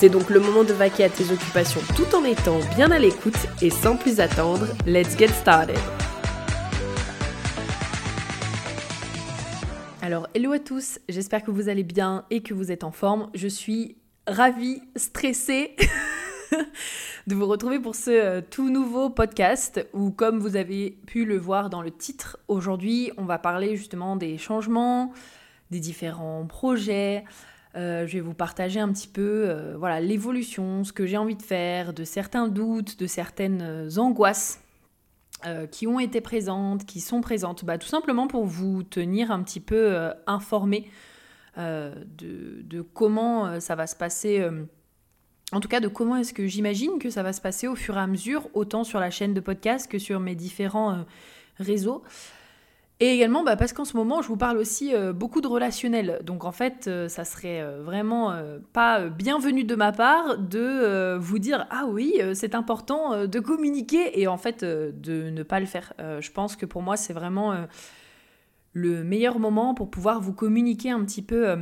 C'est donc le moment de vaquer à tes occupations tout en étant bien à l'écoute et sans plus attendre, let's get started. Alors, hello à tous, j'espère que vous allez bien et que vous êtes en forme. Je suis ravie, stressée de vous retrouver pour ce euh, tout nouveau podcast où, comme vous avez pu le voir dans le titre, aujourd'hui, on va parler justement des changements, des différents projets, euh, je vais vous partager un petit peu euh, voilà l'évolution, ce que j'ai envie de faire, de certains doutes, de certaines euh, angoisses qui ont été présentes, qui sont présentes, bah, tout simplement pour vous tenir un petit peu informé de, de, comment ça va se passer. en tout cas, de comment est-ce que j'imagine que ça va se passer au fur et à mesure, autant sur la chaîne de podcast que sur mes différents réseaux. Et également bah, parce qu'en ce moment, je vous parle aussi euh, beaucoup de relationnel. Donc en fait, euh, ça serait euh, vraiment pas bienvenu de ma part de vous dire ah oui, c'est important de communiquer et en fait de ne pas le faire. je pense que pour moi, c'est vraiment le meilleur moment pour pouvoir vous communiquer un petit peu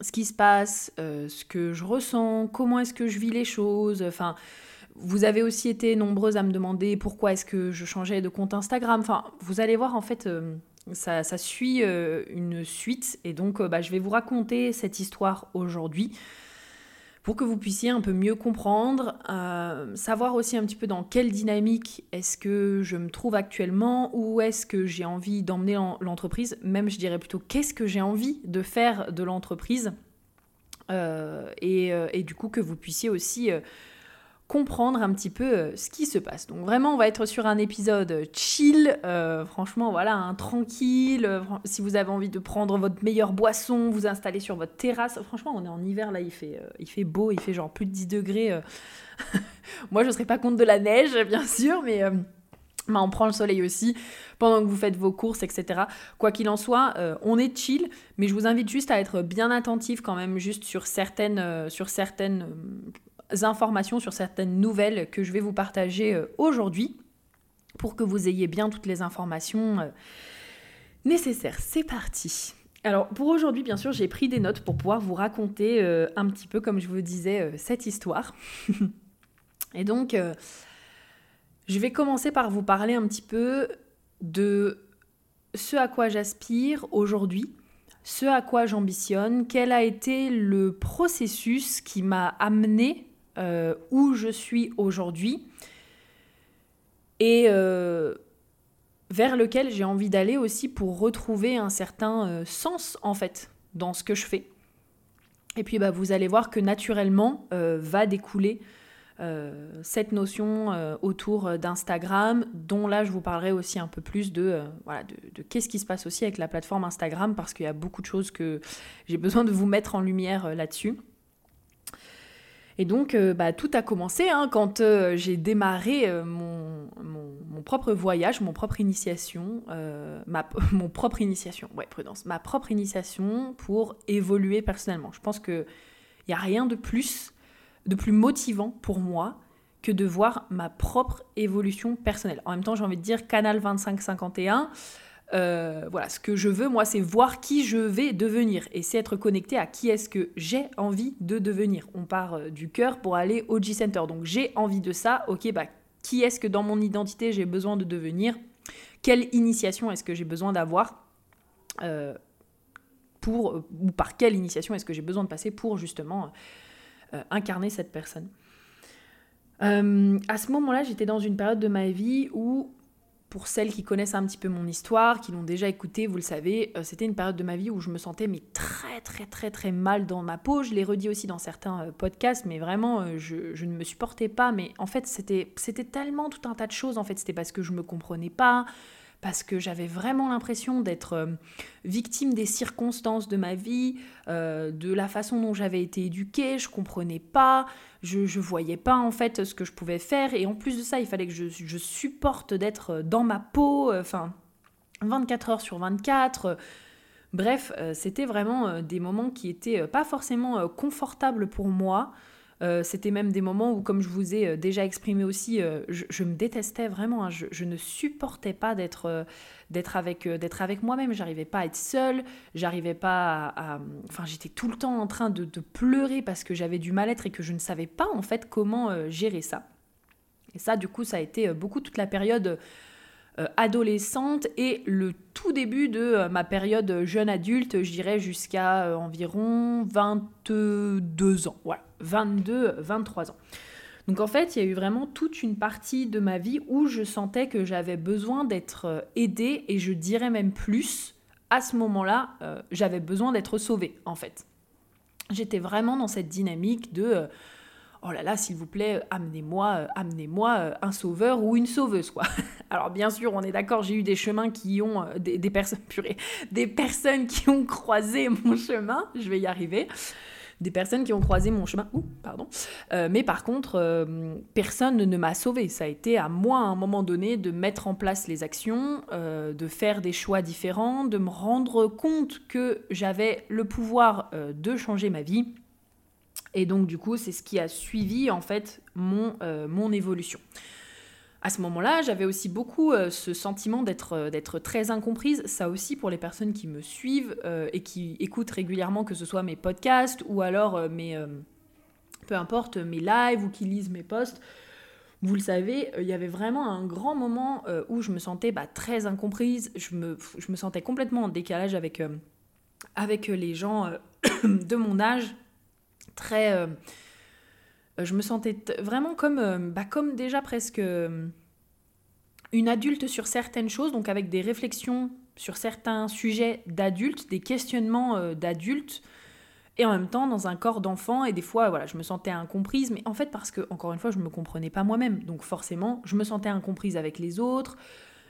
ce qui se passe, ce que je ressens, comment est-ce que je vis les choses. Enfin vous avez aussi été nombreuses à me demander pourquoi est-ce que je changeais de compte Instagram. Enfin, vous allez voir, en fait, euh, ça, suit euh, une suite. Et donc, euh, bah, je vais vous raconter cette histoire aujourd'hui pour que vous puissiez un peu mieux comprendre, savoir aussi un petit peu dans quelle dynamique est-ce que je me trouve actuellement, où est-ce que j'ai envie d'emmener l'entreprise, même je dirais plutôt qu'est-ce que j'ai envie de faire de l'entreprise. Et, et, du coup, que vous puissiez aussi comprendre un petit peu euh, ce qui se passe. Donc vraiment, on va être sur un épisode chill, euh, franchement, voilà, un tranquille. Euh, si vous avez envie de prendre votre meilleure boisson, vous installer sur votre terrasse. Franchement, on est en hiver là, il fait, il fait beau, il fait genre plus de 10 degrés. Moi, je ne serais pas contre de la neige, bien sûr, mais bah, on prend le soleil aussi pendant que vous faites vos courses, etc. Quoi qu'il en soit, on est chill, mais je vous invite juste à être bien attentif quand même, juste sur certaines, sur certaines informations, sur certaines nouvelles que je vais vous partager euh, aujourd'hui pour que vous ayez bien toutes les informations euh, nécessaires. C'est parti. Alors pour aujourd'hui, bien sûr, j'ai pris des notes pour pouvoir vous raconter euh, un petit peu, comme je vous disais, cette histoire. Et donc, je vais commencer par vous parler un petit peu de ce à quoi j'aspire aujourd'hui, ce à quoi j'ambitionne, quel a été le processus qui m'a amené euh, où je suis aujourd'hui et euh, vers lequel j'ai envie d'aller aussi pour retrouver un certain euh, sens en fait dans ce que je fais. Et puis bah, vous allez voir que naturellement va découler cette notion autour d'Instagram, dont là je vous parlerai aussi un peu plus de, voilà, de, de qu'est-ce qui se passe aussi avec la plateforme Instagram, parce qu'il y a beaucoup de choses que j'ai besoin de vous mettre en lumière là-dessus. Et donc, euh, bah, tout a commencé hein, quand euh, j'ai démarré euh, mon, mon, propre voyage, mon propre initiation, ma, mon propre initiation, ouais, prudence, ma propre initiation pour évoluer personnellement. Je pense qu'il n'y a rien de plus, de plus motivant pour moi que de voir ma propre évolution personnelle. En même temps, j'ai envie de dire Canal 2551. Euh, voilà, ce que je veux, moi, c'est voir qui je vais devenir. Et c'est être connecté à qui est-ce que j'ai envie de devenir. On part euh, du cœur pour aller au G-Center. Donc j'ai envie de ça. Ok, bah, qui est-ce que dans mon identité j'ai besoin de devenir? Quelle initiation est-ce que j'ai besoin d'avoir euh, pour, ou par quelle initiation est-ce que j'ai besoin de passer pour justement incarner cette personne? À ce moment-là, j'étais dans une période de ma vie où pour celles qui connaissent un petit peu mon histoire, qui l'ont déjà écouté, vous le savez, euh, c'était une période de ma vie où je me sentais mais très très très très mal dans ma peau. Je l'ai redit aussi dans certains euh, podcasts, mais vraiment euh, je, ne me supportais pas. Mais en fait c'était tellement tout un tas de choses. En fait c'était parce que je me comprenais pas, parce que j'avais vraiment l'impression d'être victime des circonstances de ma vie, de la façon dont j'avais été éduquée, je comprenais pas, je, voyais pas en fait ce que je pouvais faire, et en plus de ça, il fallait que je, supporte d'être dans ma peau, enfin, 24 heures sur 24. Bref, c'était vraiment des moments qui étaient pas forcément confortables pour moi. Euh, c'était même des moments où, comme je vous ai euh, déjà exprimé aussi, euh, je, me détestais vraiment. Hein. je, ne supportais pas d'être d'être avec, d'être avec moi-même. J'arrivais pas à être seule. J'arrivais pas Enfin, j'étais tout le temps en train de, de pleurer parce que j'avais du mal-être et que je ne savais pas en fait comment gérer ça. Et ça, du coup, ça a été beaucoup toute la période adolescente et le tout début de ma période jeune adulte, je dirais jusqu'à environ 22 ans. Voilà. 22, 23 ans. Donc en fait, il y a eu vraiment toute une partie de ma vie où je sentais que j'avais besoin d'être euh, aidée et je dirais même plus, à ce moment-là, euh, j'avais besoin d'être sauvée en fait. J'étais vraiment dans cette dynamique de euh, oh là là, s'il vous plaît, amenez-moi amenez-moi un sauveur ou une sauveuse quoi. Alors bien sûr, on est d'accord, j'ai eu des chemins qui ont des, personnes purées, des personnes qui ont croisé mon chemin, je vais y arriver des personnes qui ont croisé mon chemin. Ouh, pardon. Euh, mais par contre, euh, personne ne m'a sauvé. Ça a été à moi, à un moment donné, de mettre en place les actions, euh, de faire des choix différents, de me rendre compte que j'avais le pouvoir de changer ma vie. Et donc, du coup, c'est ce qui a suivi, en fait, mon, mon évolution à ce moment-là, j'avais aussi beaucoup euh, ce sentiment d'être euh, d'être très incomprise. Ça aussi pour les personnes qui me suivent euh, et qui écoutent régulièrement, que ce soit mes podcasts ou alors mes peu importe mes lives ou qui lisent mes posts. Vous le savez, il y avait vraiment un grand moment où je me sentais bah, très incomprise. Je me, je me sentais complètement en décalage avec, avec les gens de mon âge. Très euh, je me sentais vraiment comme, euh, bah, comme déjà presque euh, une adulte sur certaines choses, donc avec des réflexions sur certains sujets d'adultes, des questionnements d'adultes, et en même temps dans un corps d'enfant. Et des fois, voilà, je me sentais incomprise, mais en fait parce que, encore une fois, je ne me comprenais pas moi-même. Donc forcément, je me sentais incomprise avec les autres.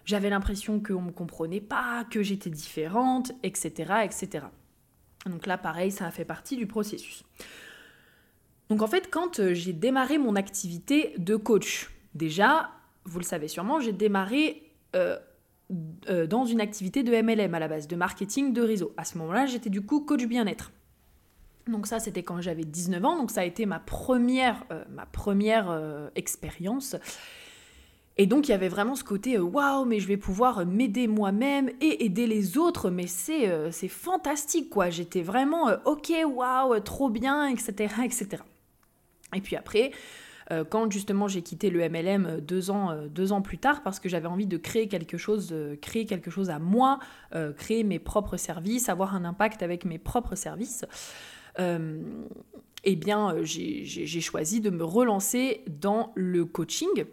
J'avais l'impression qu'on ne me comprenait pas, que j'étais différente, etc., etc. Donc là, pareil, ça a fait partie du processus. Donc en fait, quand euh, j'ai démarré mon activité de coach, déjà, vous le savez sûrement, j'ai démarré euh, euh, dans une activité de MLM à la base, de marketing de réseau. À ce moment-là, j'étais du coup coach bien-être. Donc ça, c'était quand j'avais 19 ans, donc ça a été ma première, ma première expérience. Et donc il y avait vraiment ce côté waouh, mais je vais pouvoir m'aider moi-même et aider les autres, mais c'est c'est fantastique quoi. J'étais vraiment ok, waouh, trop bien, etc., etc. Et puis après, euh, quand justement j'ai quitté le MLM euh, deux ans, euh, deux ans plus tard, parce que j'avais envie de créer quelque chose, créer quelque chose à moi, créer mes propres services, avoir un impact avec mes propres services, eh bien j'ai choisi de me relancer dans le coaching.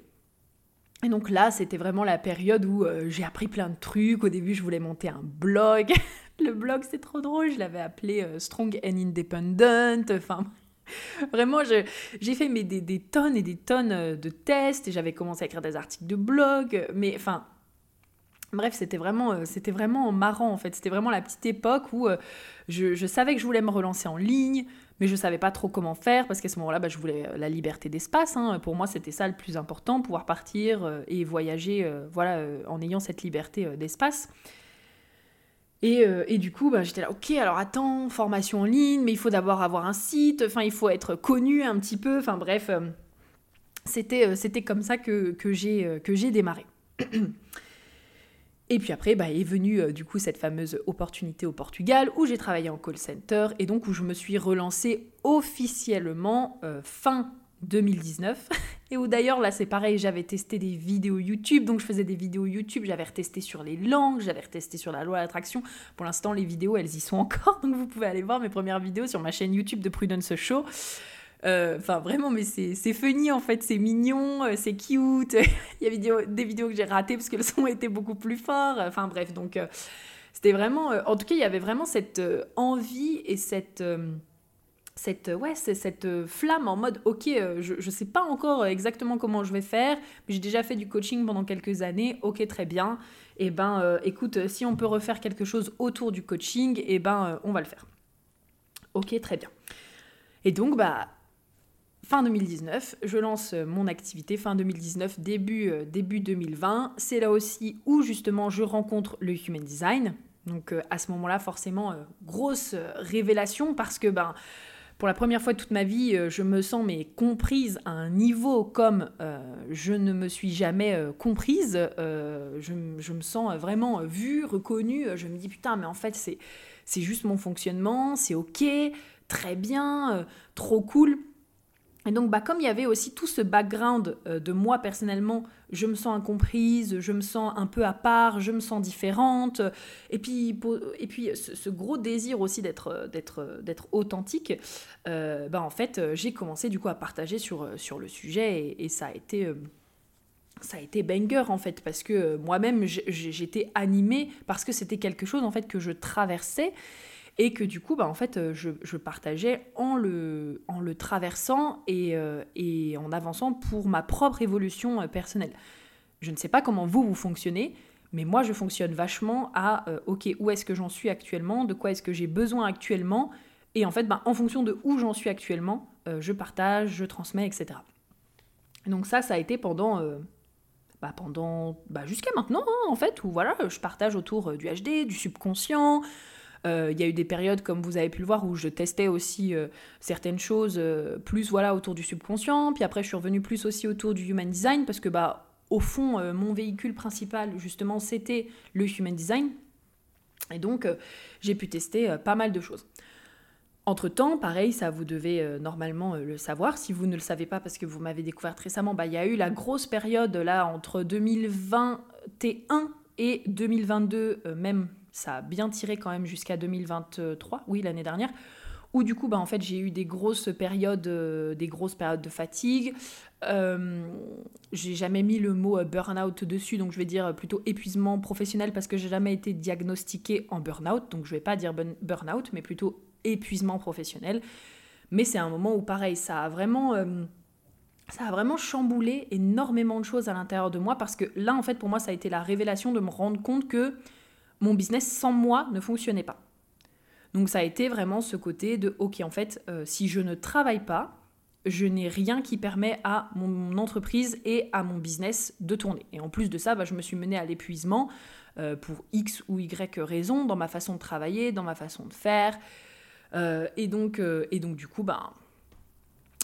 Et donc là, c'était vraiment la période où j'ai appris plein de trucs. Au début, je voulais monter un blog. le blog, c'est trop drôle. Je l'avais appelé Strong and Independent. Enfin, Vraiment, j'ai fait mais des, tonnes et des tonnes euh, de tests et j'avais commencé à écrire des articles de blog. Mais enfin, bref, c'était vraiment, euh, vraiment marrant en fait. C'était vraiment la petite époque où euh, je, savais que je voulais me relancer en ligne, mais je savais pas trop comment faire parce qu'à ce moment-là, bah, je voulais la liberté d'espace. Hein. Pour moi, c'était ça le plus important, pouvoir partir et voyager voilà, en ayant cette liberté d'espace. Euh, et, du coup, bah, j'étais là, ok, alors attends, formation en ligne, mais il faut d'abord avoir un site, enfin, il faut être connu un petit peu, enfin bref, euh, c'était, euh, c'était comme ça que, que j'ai démarré. Et puis après, bah, est venue du coup cette fameuse opportunité au Portugal où j'ai travaillé en call center et donc où je me suis relancée officiellement fin 2019 et où d'ailleurs là c'est pareil j'avais testé des vidéos YouTube donc je faisais des vidéos YouTube j'avais retesté sur les langues j'avais retesté sur la loi d'attraction pour l'instant les vidéos elles y sont encore donc vous pouvez aller voir mes premières vidéos sur ma chaîne YouTube de Prudence Show euh, Enfin, vraiment, mais c'est funny en fait, c'est mignon, euh, c'est cute. Il y a des vidéos que j'ai ratées parce que le son était beaucoup plus fort. Enfin, bref, donc euh, c'était vraiment. en tout cas, il y avait vraiment cette envie et cette cette, ouais, c'est cette flamme en mode ok, je ne sais pas encore exactement comment je vais faire, mais j'ai déjà fait du coaching pendant quelques années, ok, très bien. Et eh ben, écoute, si on peut refaire quelque chose autour du coaching, et eh ben, on va le faire. Ok, très bien. Et donc, bah, fin 2019, je lance mon activité, fin 2019, début, euh, début 2020. C'est là aussi où justement je rencontre le Human Design. Donc euh, à ce moment-là, forcément, euh, grosse révélation parce que ben, pour la première fois de toute ma vie, je me sens mais comprise à un niveau comme je ne me suis jamais comprise. Je, je, me sens vraiment vue, reconnue. Je me dis putain, mais en fait, c'est, c'est juste mon fonctionnement, c'est ok, très bien, trop cool. Et donc, bah, comme il y avait aussi tout ce background euh, de moi personnellement, je me sens incomprise, je me sens un peu à part, je me sens différente, et puis, et puis ce, gros désir aussi d'être, d'être, d'être authentique, euh, bah, en fait, j'ai commencé du coup à partager sur, sur le sujet, et, ça a été... Euh, ça a été banger en fait parce que moi-même j'étais animée parce que c'était quelque chose en fait que je traversais et que du coup, bah, en fait, euh, je, partageais en le, traversant et, euh, et, en avançant pour ma propre évolution euh, personnelle. Je ne sais pas comment vous, vous fonctionnez, mais moi, je fonctionne vachement à, OK, où est-ce que j'en suis actuellement, de quoi est-ce que j'ai besoin actuellement, et en fait, bah, en fonction de où j'en suis actuellement, je partage, je transmets, etc. donc ça, ça a été pendant... Bah pendant bah jusqu'à maintenant hein, en fait où voilà je partage autour du HD du subconscient il y a eu des périodes, comme vous avez pu le voir, où je testais aussi euh, certaines choses euh, plus voilà autour du subconscient. Puis après, je suis revenue plus aussi autour du human design parce que bah au fond, mon véhicule principal justement, c'était le human design. Et donc, j'ai pu tester pas mal de choses. Entre-temps, pareil, ça vous devez normalement le savoir. Si vous ne le savez pas parce que vous m'avez découvert récemment, bah, il y a eu la grosse période là entre 2021 et 2022, même ça a bien tiré quand même jusqu'à 2023, oui, l'année dernière, où du coup, bah, en fait, j'ai eu des grosses périodes, euh, des grosses périodes de fatigue. Euh, j'ai jamais mis le mot euh, burn-out dessus, donc je vais dire plutôt épuisement professionnel parce que j'ai jamais été diagnostiquée en burn-out, donc je vais pas dire burn-out, mais plutôt épuisement professionnel. Mais c'est un moment où, pareil, ça a vraiment ça a vraiment chamboulé énormément de choses à l'intérieur de moi parce que là, en fait, pour moi, ça a été la révélation de me rendre compte que mon business sans moi ne fonctionnait pas. Donc ça a été vraiment ce côté de, ok, en fait, euh, si je ne travaille pas, je n'ai rien qui permet à mon entreprise et à mon business de tourner. Et en plus de ça, bah, je me suis menée à l'épuisement euh, pour X ou Y raisons dans ma façon de travailler, dans ma façon de faire. Euh, et, donc, et donc, du coup, bah,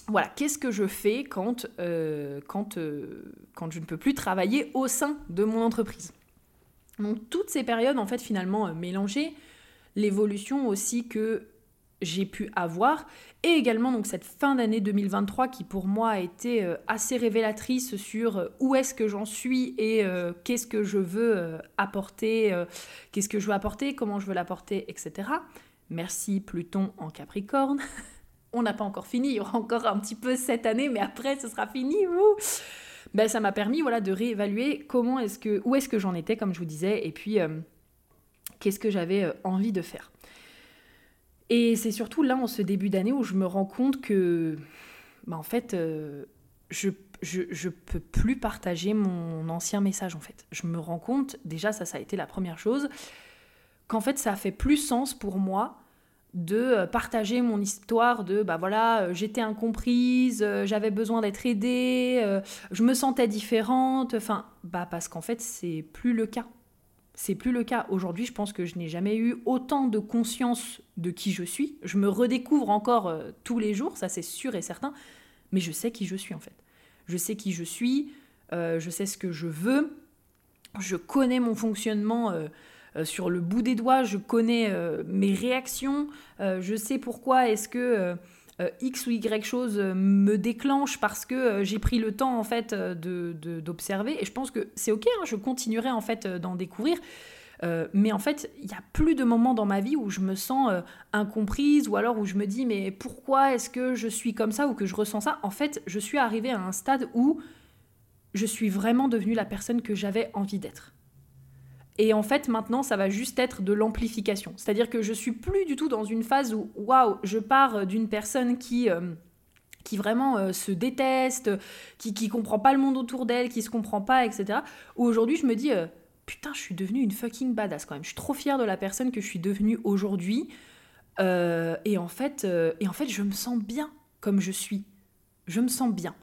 voilà, qu'est-ce que je fais quand je ne peux plus travailler au sein de mon entreprise? Donc toutes ces périodes, en fait, finalement, euh, mélangées, l'évolution aussi que j'ai pu avoir, et également donc cette fin d'année 2023 qui pour moi a été euh, assez révélatrice sur euh, où est-ce que j'en suis et qu'est-ce que je veux apporter, qu'est-ce que je veux apporter, comment je veux l'apporter, etc. Merci Pluton en Capricorne. On n'a pas encore fini, il y aura encore un petit peu cette année, mais après ce sera fini, vous ben, ça m'a permis voilà, de réévaluer comment est-ce que, où est-ce que j'en étais, comme je vous disais, et puis euh, qu'est-ce que j'avais euh, envie de faire. Et c'est surtout là, en ce début d'année, où je me rends compte que, ben, en fait, euh, je je, je peux plus partager mon ancien message en fait. Je me rends compte, déjà ça ça a été la première chose, qu'en fait ça fait plus sens pour moi de euh, partager mon histoire de bah voilà euh, j'étais incomprise euh, j'avais besoin d'être aidée je me sentais différente enfin bah parce qu'en fait c'est plus le cas. C'est plus le cas. Aujourd'hui je pense que je n'ai jamais eu autant de conscience de qui je suis. Je me redécouvre encore tous les jours ça c'est sûr et certain mais je sais qui je suis en fait. Je sais qui je suis je sais ce que je veux je connais mon fonctionnement sur le bout des doigts, je connais euh, mes réactions, euh, je sais pourquoi est-ce que X ou Y chose me déclenche parce que j'ai pris le temps en fait d'observer de, et je pense que c'est ok, hein, je continuerai en fait d'en découvrir. mais en fait, il n'y a plus de moments dans ma vie où je me sens incomprise ou alors où je me dis mais pourquoi est-ce que je suis comme ça ou que je ressens ça? En fait, je suis arrivée à un stade où je suis vraiment devenue la personne que j'avais envie d'être. Et en fait, maintenant, ça va juste être de l'amplification. C'est-à-dire que je suis plus du tout dans une phase où, waouh, je pars d'une personne qui, euh, qui vraiment euh, se déteste, qui, qui comprend pas le monde autour d'elle, qui se comprend pas, etc. Où aujourd'hui, je me dis, euh, putain, je suis devenue une fucking badass quand même. Je suis trop fière de la personne que je suis devenue aujourd'hui. et, en fait, et en fait, je me sens bien comme je suis. Je me sens bien.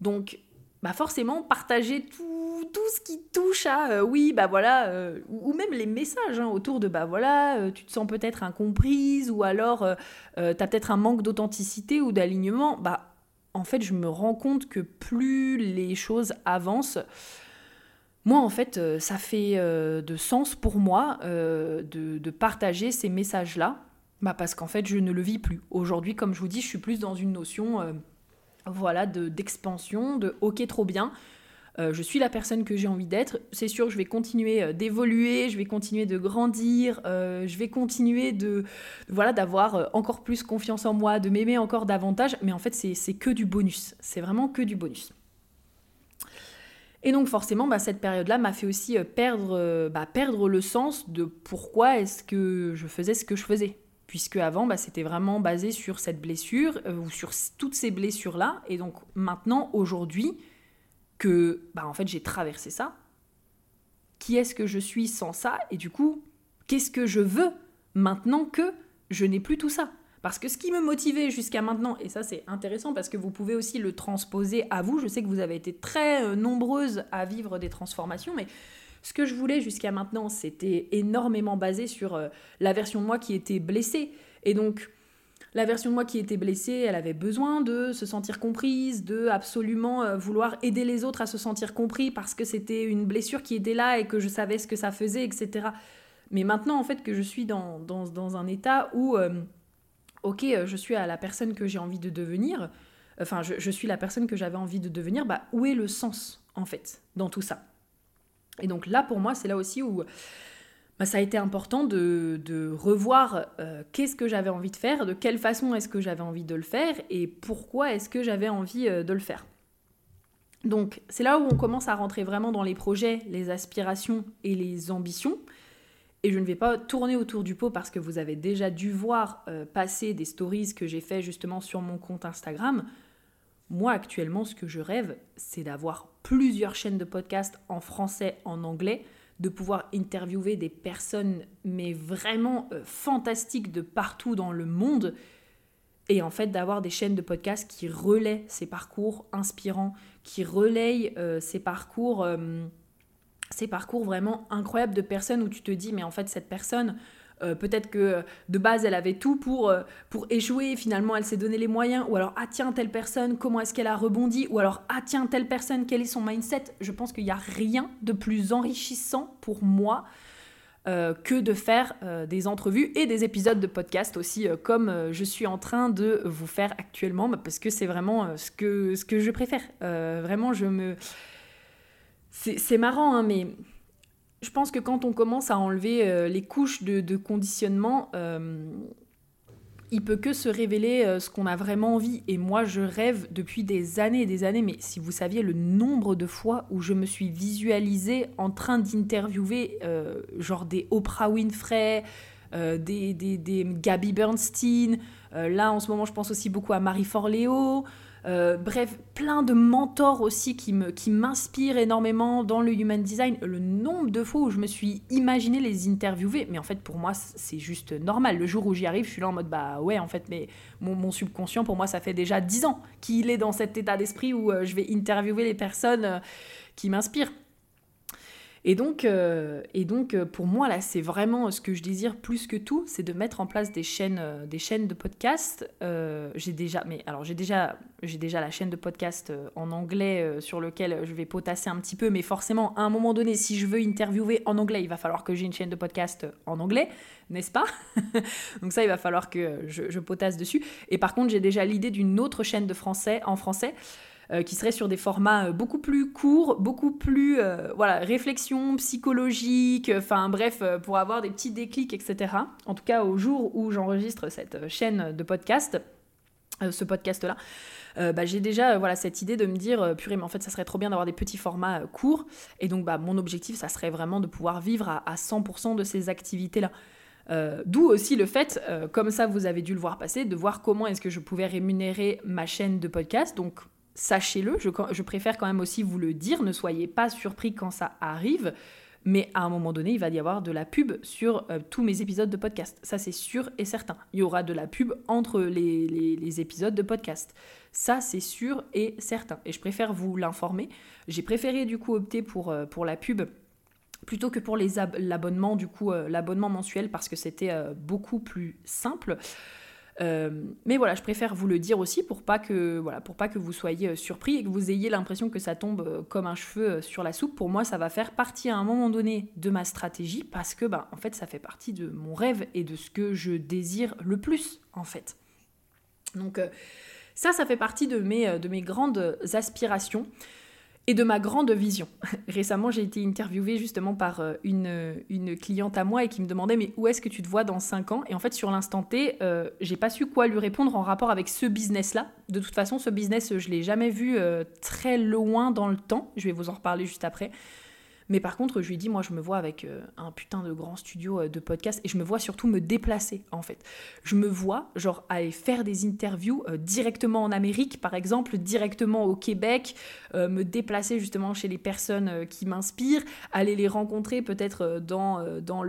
Donc, bah forcément, partager tout, tout ce qui touche à, euh, oui, bah voilà, euh, ou, même les messages hein, autour de, bah voilà, euh, tu te sens peut-être incomprise, ou alors tu as peut-être un manque d'authenticité ou d'alignement, bah en fait, je me rends compte que plus les choses avancent, moi, en fait, ça fait de sens pour moi de, partager ces messages-là, bah parce qu'en fait, je ne le vis plus. Aujourd'hui, comme je vous dis, je suis plus dans une notion voilà, d'expansion, de, ok, trop bien. Euh, je suis la personne que j'ai envie d'être. C'est sûr, je vais continuer euh, d'évoluer, je vais continuer de grandir, euh, je vais continuer de voilà d'avoir encore plus confiance en moi, de m'aimer encore davantage. Mais en fait, c'est que du bonus. C'est vraiment que du bonus. Et donc forcément, bah, cette période-là m'a fait aussi perdre, bah, perdre le sens de pourquoi est-ce que je faisais ce que je faisais puisque avant bah, c'était vraiment basé sur cette blessure euh, ou sur toutes ces blessures là et donc maintenant aujourd'hui que bah en fait j'ai traversé ça qui est-ce que je suis sans ça? Et du coup qu'est-ce que je veux maintenant que je n'ai plus tout ça? Parce que ce qui me motivait jusqu'à maintenant, et ça c'est intéressant parce que vous pouvez aussi le transposer à vous, je sais que vous avez été très euh, nombreuses à vivre des transformations, mais ce que je voulais jusqu'à maintenant, c'était énormément basé sur euh, la version de moi qui était blessée. Et donc, la version de moi qui était blessée, elle avait besoin de se sentir comprise, de absolument euh, vouloir aider les autres à se sentir compris parce que c'était une blessure qui était là et que je savais ce que ça faisait, etc. Mais maintenant, en fait, que je suis dans, dans, un état où, euh, ok, je suis à la personne que j'ai envie de devenir, enfin, je, suis la personne que j'avais envie de devenir, bah, où est le sens, en fait, dans tout ça? Et donc là, pour moi, c'est là aussi où bah, ça a été important de, revoir euh, qu'est-ce que j'avais envie de faire, de quelle façon est-ce que j'avais envie de le faire et pourquoi est-ce que j'avais envie euh, de le faire. Donc c'est là où on commence à rentrer vraiment dans les projets, les aspirations et les ambitions. Et je ne vais pas tourner autour du pot parce que vous avez déjà dû voir euh, passer des stories que j'ai fait justement sur mon compte Instagram. Moi, actuellement, ce que je rêve, c'est d'avoir plusieurs chaînes de podcast en français, en anglais, de pouvoir interviewer des personnes, mais vraiment euh, fantastiques de partout dans le monde. Et en fait, d'avoir des chaînes de podcast qui relaient ces parcours inspirants, qui relayent euh, ces parcours. Euh, ces parcours vraiment incroyables de personnes où tu te dis mais en fait cette personne euh, peut-être que de base elle avait tout pour, euh, pour échouer, finalement elle s'est donné les moyens, ou alors ah tiens telle personne, comment est-ce qu'elle a rebondi, ou alors ah tiens telle personne, quel est son mindset? Je pense qu'il n'y a rien de plus enrichissant pour moi euh, que de faire des entrevues et des épisodes de podcast aussi, comme je suis en train de vous faire actuellement, bah, parce que c'est vraiment ce, que, ce que je préfère. vraiment, je me... C'est marrant, hein, mais je pense que quand on commence à enlever euh, les couches de, conditionnement, euh, il peut que se révéler euh, ce qu'on a vraiment envie. Et moi, je rêve depuis des années et des années, mais si vous saviez le nombre de fois où je me suis visualisée en train d'interviewer genre des Oprah Winfrey, des, Gabby Bernstein, là en ce moment je pense aussi beaucoup à Marie Forleo, euh, bref, plein de mentors aussi qui me qui m'inspirent énormément dans le human design. Le nombre de fois où je me suis imaginé les interviewer, mais en fait pour moi c'est juste normal. Le jour où j'y arrive, je suis là en mode bah ouais en fait, mais mon, subconscient pour moi ça fait déjà 10 ans qu'il est dans cet état d'esprit où euh, je vais interviewer les personnes euh, qui m'inspirent. Et donc, euh, et donc euh, pour moi, là, c'est vraiment ce que je désire plus que tout, c'est de mettre en place des chaînes, euh, des chaînes de podcast. j'ai déjà, mais alors j'ai déjà, j'ai déjà la chaîne de podcast en anglais sur lequel je vais potasser un petit peu, mais forcément, à un moment donné, si je veux interviewer en anglais, il va falloir que j'ai une chaîne de podcast en anglais, n'est-ce pas? Donc ça, il va falloir que je, je potasse dessus. Et par contre, j'ai déjà l'idée d'une autre chaîne de français en français. Euh, qui serait sur des formats euh, beaucoup plus courts, beaucoup plus euh, voilà, réflexion psychologique, enfin bref, pour avoir des petits déclics, etc. En tout cas, au jour où j'enregistre cette chaîne de podcast. ce podcast-là. bah, j'ai déjà voilà cette idée de me dire purée mais en fait ça serait trop bien d'avoir des petits formats courts et donc bah, mon objectif ça serait vraiment de pouvoir vivre à, à 100% de ces activités là D'où aussi le fait, comme ça vous avez dû le voir passer, de voir comment est-ce que je pouvais rémunérer ma chaîne de podcast. Donc sachez-le, je, préfère quand même aussi vous le dire, ne soyez pas surpris quand ça arrive, mais à un moment donné, il va y avoir de la pub sur euh, tous mes épisodes de podcast. Ça, c'est sûr et certain. Il y aura de la pub entre les, épisodes de podcast. Ça, c'est sûr et certain. Et je préfère vous l'informer. J'ai préféré du coup opter pour, euh, la pub plutôt que pour euh, l'abonnement mensuel, parce que c'était beaucoup plus simple. Euh, mais voilà, je préfère vous le dire aussi pour pas que vous soyez euh, surpris et que vous ayez l'impression que ça tombe euh, comme un cheveu sur la soupe. Pour moi, ça va faire partie à un moment donné de ma stratégie parce que bah, en fait, ça fait partie de mon rêve et de ce que je désire le plus en fait. Donc ça, ça fait partie de mes, de mes grandes aspirations et de ma grande vision. Récemment, j'ai été interviewée justement par euh, une, une, cliente à moi et qui me demandait mais où est-ce que tu te vois dans 5 ans? Et en fait, sur l'instant T, euh, j'ai pas su quoi lui répondre en rapport avec ce business-là. De toute façon, ce business, je l'ai jamais vu euh, très loin dans le temps. Je vais vous en reparler juste après. Mais par contre, je lui ai dit, moi, je me vois avec euh, un putain de grand studio euh, de podcast et je me vois surtout me déplacer, en fait. Je me vois, genre, aller faire des interviews euh, directement en Amérique, par exemple, directement au Québec, me déplacer justement chez les personnes qui m'inspirent, aller les rencontrer peut-être dans, dans,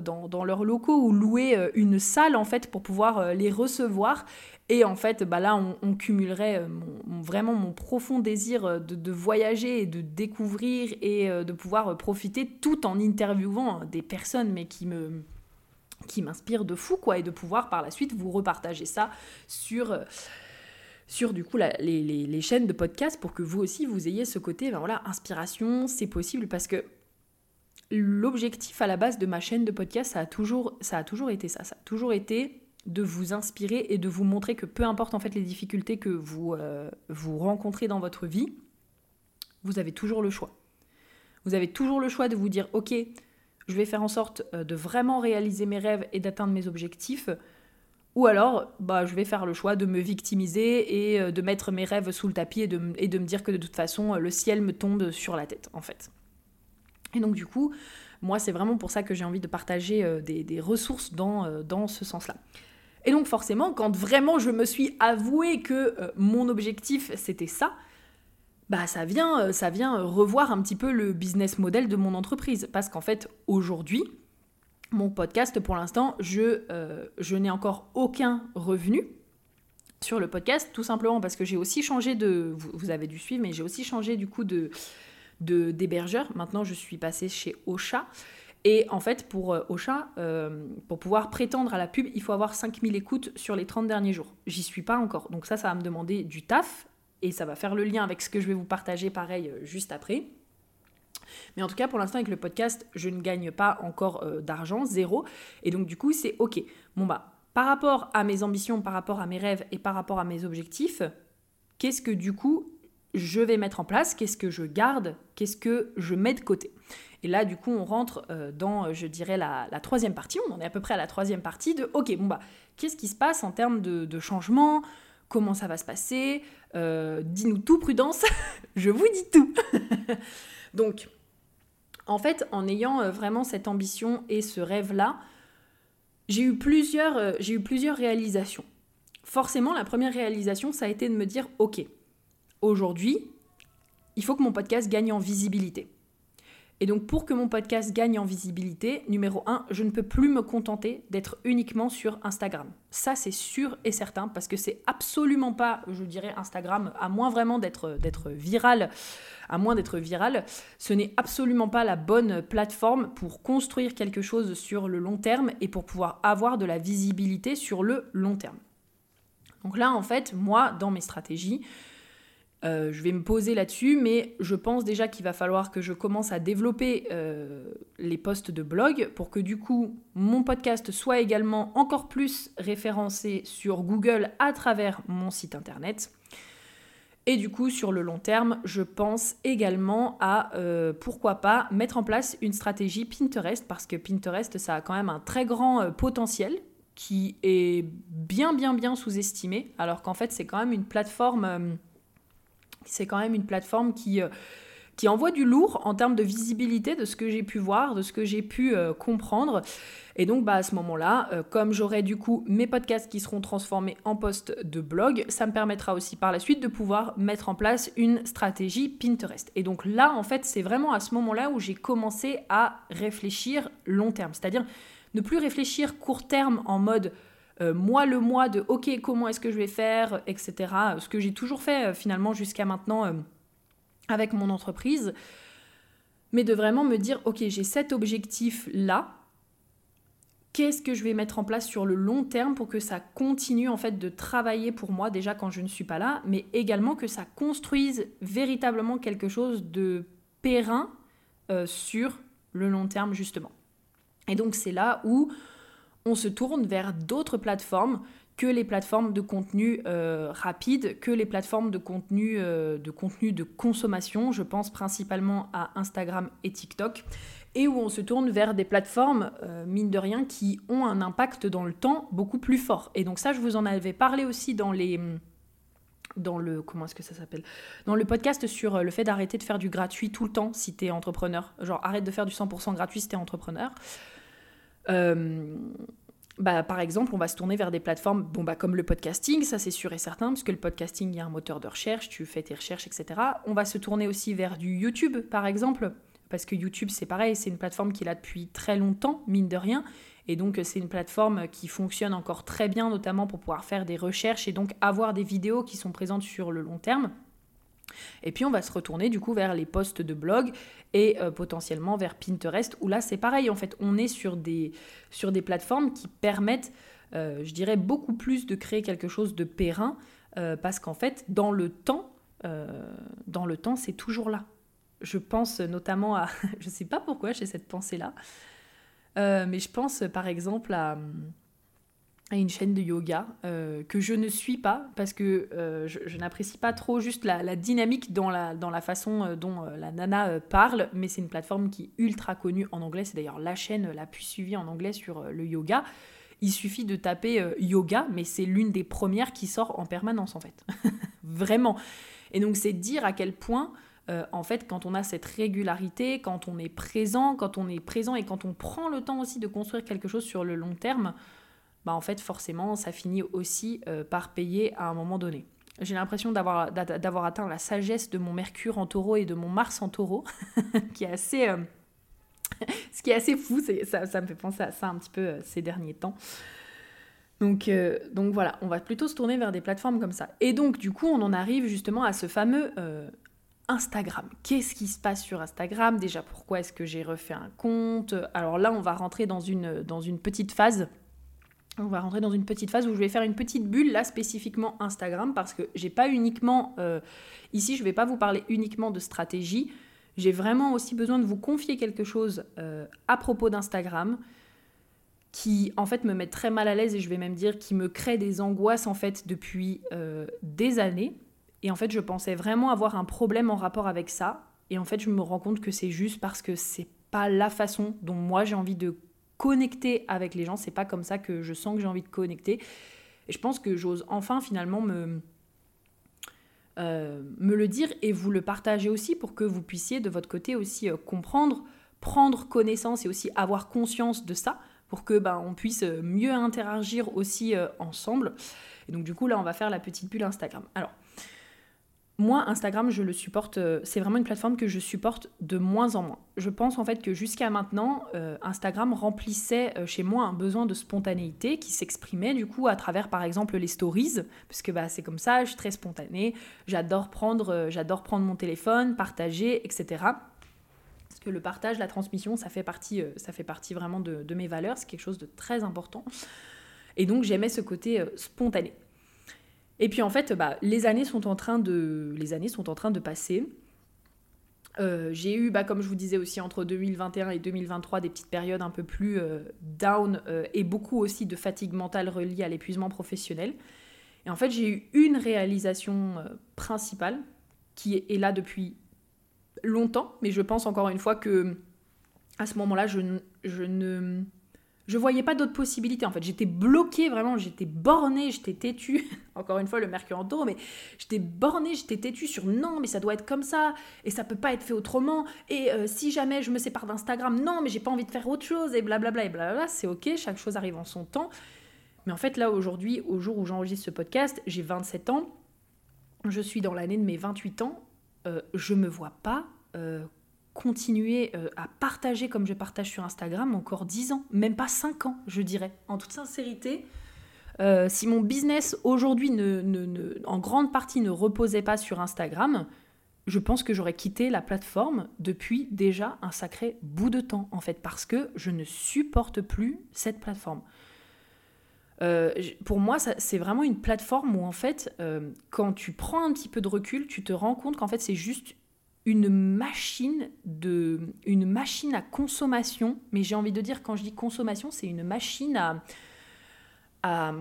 dans, dans leurs locaux ou louer une salle, en fait, pour pouvoir les recevoir et en fait, bah là, on, cumulerait euh, vraiment mon profond désir euh, de, voyager et de découvrir et euh, de pouvoir profiter tout en interviewant des personnes, mais qui me qui m'inspirent de fou, quoi, et de pouvoir par la suite vous repartager ça sur sur du coup les, chaînes de podcast pour que vous aussi vous ayez ce côté ben voilà inspiration c'est possible parce que l'objectif à la base de ma chaîne de podcast ça a toujours ça a toujours été ça. Ça a toujours été de vous inspirer et de vous montrer que peu importe en fait les difficultés que vous, euh, vous rencontrez dans votre vie, vous avez toujours le choix. Vous avez toujours le choix de vous dire ok, je vais faire en sorte euh, de vraiment réaliser mes rêves et d'atteindre mes objectifs, ou alors bah, je vais faire le choix de me victimiser et euh, de mettre mes rêves sous le tapis et de, et de me dire que de toute façon le ciel me tombe sur la tête en fait. Et donc du coup, moi c'est vraiment pour ça que j'ai envie de partager des, ressources dans, dans ce sens-là. Et donc forcément, quand vraiment je me suis avoué que euh, mon objectif c'était ça, bah ça vient, euh, ça vient revoir un petit peu le business model de mon entreprise. Parce qu'en fait, aujourd'hui, mon podcast, pour l'instant, je, euh, je n'ai encore aucun revenu sur le podcast, tout simplement parce que j'ai aussi changé de... Vous, avez dû suivre, mais j'ai aussi changé du coup de d'hébergeur. Maintenant, je suis passée chez Ocha. Et en fait, pour euh, Ocha, euh, pour pouvoir prétendre à la pub, il faut avoir 5000 écoutes sur les 30 derniers jours. J'y suis pas encore. Donc ça, ça va me demander du taf. Et ça va faire le lien avec ce que je vais vous partager pareil euh, juste après. Mais en tout cas, pour l'instant, avec le podcast, je ne gagne pas encore d'argent, zéro. Et donc, du coup, c'est OK. Bon, bah, par rapport à mes ambitions, par rapport à mes rêves et par rapport à mes objectifs, qu'est-ce que du coup je vais mettre en place? Qu'est-ce que je garde? Qu'est-ce que je mets de côté? Et là, du coup, on rentre euh, dans, je dirais, la, troisième partie. On en est à peu près à la troisième partie de, ok, bon, bah, qu'est-ce qui se passe en termes de, changement? Comment ça va se passer? Euh, Dis-nous tout, prudence. je vous dis tout. Donc, en fait, en ayant euh, vraiment cette ambition et ce rêve-là, j'ai eu, plusieurs, j'ai eu plusieurs réalisations. Forcément, la première réalisation, ça a été de me dire, ok, aujourd'hui, il faut que mon podcast gagne en visibilité. Et donc pour que mon podcast gagne en visibilité, numéro 1, je ne peux plus me contenter d'être uniquement sur Instagram. Ça c'est sûr et certain parce que c'est absolument pas, je dirais Instagram, à moins vraiment d'être d'être viral, à moins d'être viral, ce n'est absolument pas la bonne plateforme pour construire quelque chose sur le long terme et pour pouvoir avoir de la visibilité sur le long terme. Donc là en fait, moi dans mes stratégies, euh, je vais me poser là-dessus, mais je pense déjà qu'il va falloir que je commence à développer euh, les posts de blog pour que du coup mon podcast soit également encore plus référencé sur Google à travers mon site internet. Et du coup, sur le long terme, je pense également à, euh, pourquoi pas, mettre en place une stratégie Pinterest, parce que Pinterest, ça a quand même un très grand potentiel qui est bien bien bien sous-estimée, alors qu'en fait c'est quand même une plateforme, c'est quand même une plateforme qui, euh, qui envoie du lourd en termes de visibilité de ce que j'ai pu voir, de ce que j'ai pu euh, comprendre. Et donc bah, à ce moment-là, comme j'aurai du coup mes podcasts qui seront transformés en posts de blog, ça me permettra aussi par la suite de pouvoir mettre en place une stratégie Pinterest. Et donc là, en fait, c'est vraiment à ce moment-là où j'ai commencé à réfléchir long terme. C'est-à-dire ne plus réfléchir court terme en mode euh, moi le mois de ok comment est-ce que je vais faire, etc. Ce que j'ai toujours fait euh, finalement jusqu'à maintenant euh, avec mon entreprise. Mais de vraiment me dire ok j'ai cet objectif là. Qu'est-ce que je vais mettre en place sur le long terme pour que ça continue en fait de travailler pour moi déjà quand je ne suis pas là, mais également que ça construise véritablement quelque chose de périn sur le long terme justement. Et donc c'est là où on se tourne vers d'autres plateformes que les plateformes de contenu euh, rapide, que les plateformes de contenu, euh, de contenu de consommation. Je pense principalement à Instagram et TikTok. Et où on se tourne vers des plateformes, euh, mine de rien, qui ont un impact dans le temps beaucoup plus fort. Et donc ça, je vous en avais parlé aussi dans les dans le comment est-ce que ça s'appelle? Dans le podcast sur le fait d'arrêter de faire du gratuit tout le temps si tu es entrepreneur genre arrête de faire du 100% gratuit si tu es entrepreneur bah, par exemple, on va se tourner vers des plateformes bon, bah, comme le podcasting, ça c'est sûr et certain, parce que le podcasting, il y a un moteur de recherche, tu fais tes recherches, etc. On va se tourner aussi vers du YouTube, par exemple, parce que YouTube, c'est pareil, c'est une plateforme qui est là depuis très longtemps, mine de rien. Et donc, c'est une plateforme qui fonctionne encore très bien, notamment pour pouvoir faire des recherches et donc avoir des vidéos qui sont présentes sur le long terme. Et puis on va se retourner du coup vers les posts de blog et euh, potentiellement vers Pinterest où là c'est pareil en fait on est sur des, sur des plateformes qui permettent euh, je dirais beaucoup plus de créer quelque chose de périn euh, parce qu'en fait dans le temps dans le temps c'est toujours là. Je pense notamment à je sais pas pourquoi j'ai cette pensée là mais je pense par exemple à à une chaîne de yoga euh, que je ne suis pas parce que euh, je, n'apprécie pas trop juste la, dynamique dans la, dans la façon euh, dont la nana parle, mais c'est une plateforme qui est ultra connue en anglais, c'est d'ailleurs la chaîne la plus suivie en anglais sur le yoga. Il suffit de taper yoga, mais c'est l'une des premières qui sort en permanence en fait. Vraiment. Et donc c'est dire à quel point en fait, quand on a cette régularité, quand on est présent, quand on est présent et quand on prend le temps aussi de construire quelque chose sur le long terme, bah en fait forcément ça finit aussi euh, par payer à un moment donné. J'ai l'impression d'avoir, d'avoir atteint la sagesse de mon Mercure en taureau et de mon Mars en taureau, qui est assez... Euh, ce qui est assez fou, ça, ça, me fait penser à ça un petit peu euh, ces derniers temps. Donc, donc voilà, on va plutôt se tourner vers des plateformes comme ça. Et donc du coup, on en arrive justement à ce fameux Instagram. Qu'est-ce qui se passe sur Instagram? Déjà, pourquoi est-ce que j'ai refait un compte? Alors là, on va rentrer dans une, dans une petite phase on va rentrer dans une petite phase où je vais faire une petite bulle là spécifiquement Instagram parce que j'ai pas uniquement euh, ici je vais pas vous parler uniquement de stratégie. J'ai vraiment aussi besoin de vous confier quelque chose euh, à propos d'Instagram qui en fait me met très mal à l'aise et je vais même dire qui me crée des angoisses en fait depuis euh, des années. Et en fait je pensais vraiment avoir un problème en rapport avec ça. Et en fait je me rends compte que c'est juste parce que c'est pas la façon dont moi j'ai envie de connecter avec les gens. C'est pas comme ça que je sens que j'ai envie de connecter. Et je pense que j'ose enfin finalement me, euh, me le dire et vous le partager aussi pour que vous puissiez de votre côté aussi euh, comprendre, prendre connaissance et aussi avoir conscience de ça pour que ben, on puisse mieux interagir aussi euh, ensemble. Et donc du coup là on va faire la petite bulle Instagram. Alors moi, Instagram, je le supporte, euh, c'est vraiment une plateforme que je supporte de moins en moins. Je pense en fait que jusqu'à maintenant, euh, Instagram remplissait euh, chez moi un besoin de spontanéité qui s'exprimait du coup à travers par exemple les stories, parce que bah, c'est comme ça, je suis très spontanée, j'adore prendre, prendre mon téléphone, partager, etc. Parce que le partage, la transmission, ça fait partie, ça fait partie vraiment de mes valeurs, c'est quelque chose de très important. Et donc j'aimais ce côté spontané. Et puis en fait, bah, les, années sont en train de, les années sont en train de passer. Euh, j'ai eu, bah, comme je vous disais aussi, entre 2021 et 2023, des petites périodes un peu plus euh, down euh, et beaucoup aussi de fatigue mentale reliée à l'épuisement professionnel. Et en fait, j'ai eu une réalisation principale qui est là depuis longtemps, mais je pense encore une fois que à ce moment-là, je, je ne je voyais pas d'autres possibilités. En fait, j'étais bloquée vraiment, j'étais bornée, j'étais têtue. Encore une fois, le mercure en taureau, mais j'étais bornée, j'étais têtue sur non, mais ça doit être comme ça et ça peut pas être fait autrement. Et euh, si jamais je me sépare d'Instagram, non, mais j'ai pas envie de faire autre chose et blablabla et blablabla. C'est ok, chaque chose arrive en son temps. Mais en fait, là aujourd'hui, au jour où j'enregistre ce podcast, j'ai 27 ans. Je suis dans l'année de mes 28 ans. Euh, je me vois pas euh, continuer euh, à partager comme je partage sur Instagram encore 10 ans, même pas 5 ans, je dirais. En toute sincérité, euh, si mon business aujourd'hui, ne, en grande partie, ne reposait pas sur Instagram, je pense que j'aurais quitté la plateforme depuis déjà un sacré bout de temps, en fait, parce que je ne supporte plus cette plateforme. Euh, pour moi, c'est vraiment une plateforme où, en fait, quand tu prends un petit peu de recul, tu te rends compte qu'en fait, c'est juste une machine de une machine à consommation. Mais j'ai envie de dire quand je dis consommation c'est une machine à, à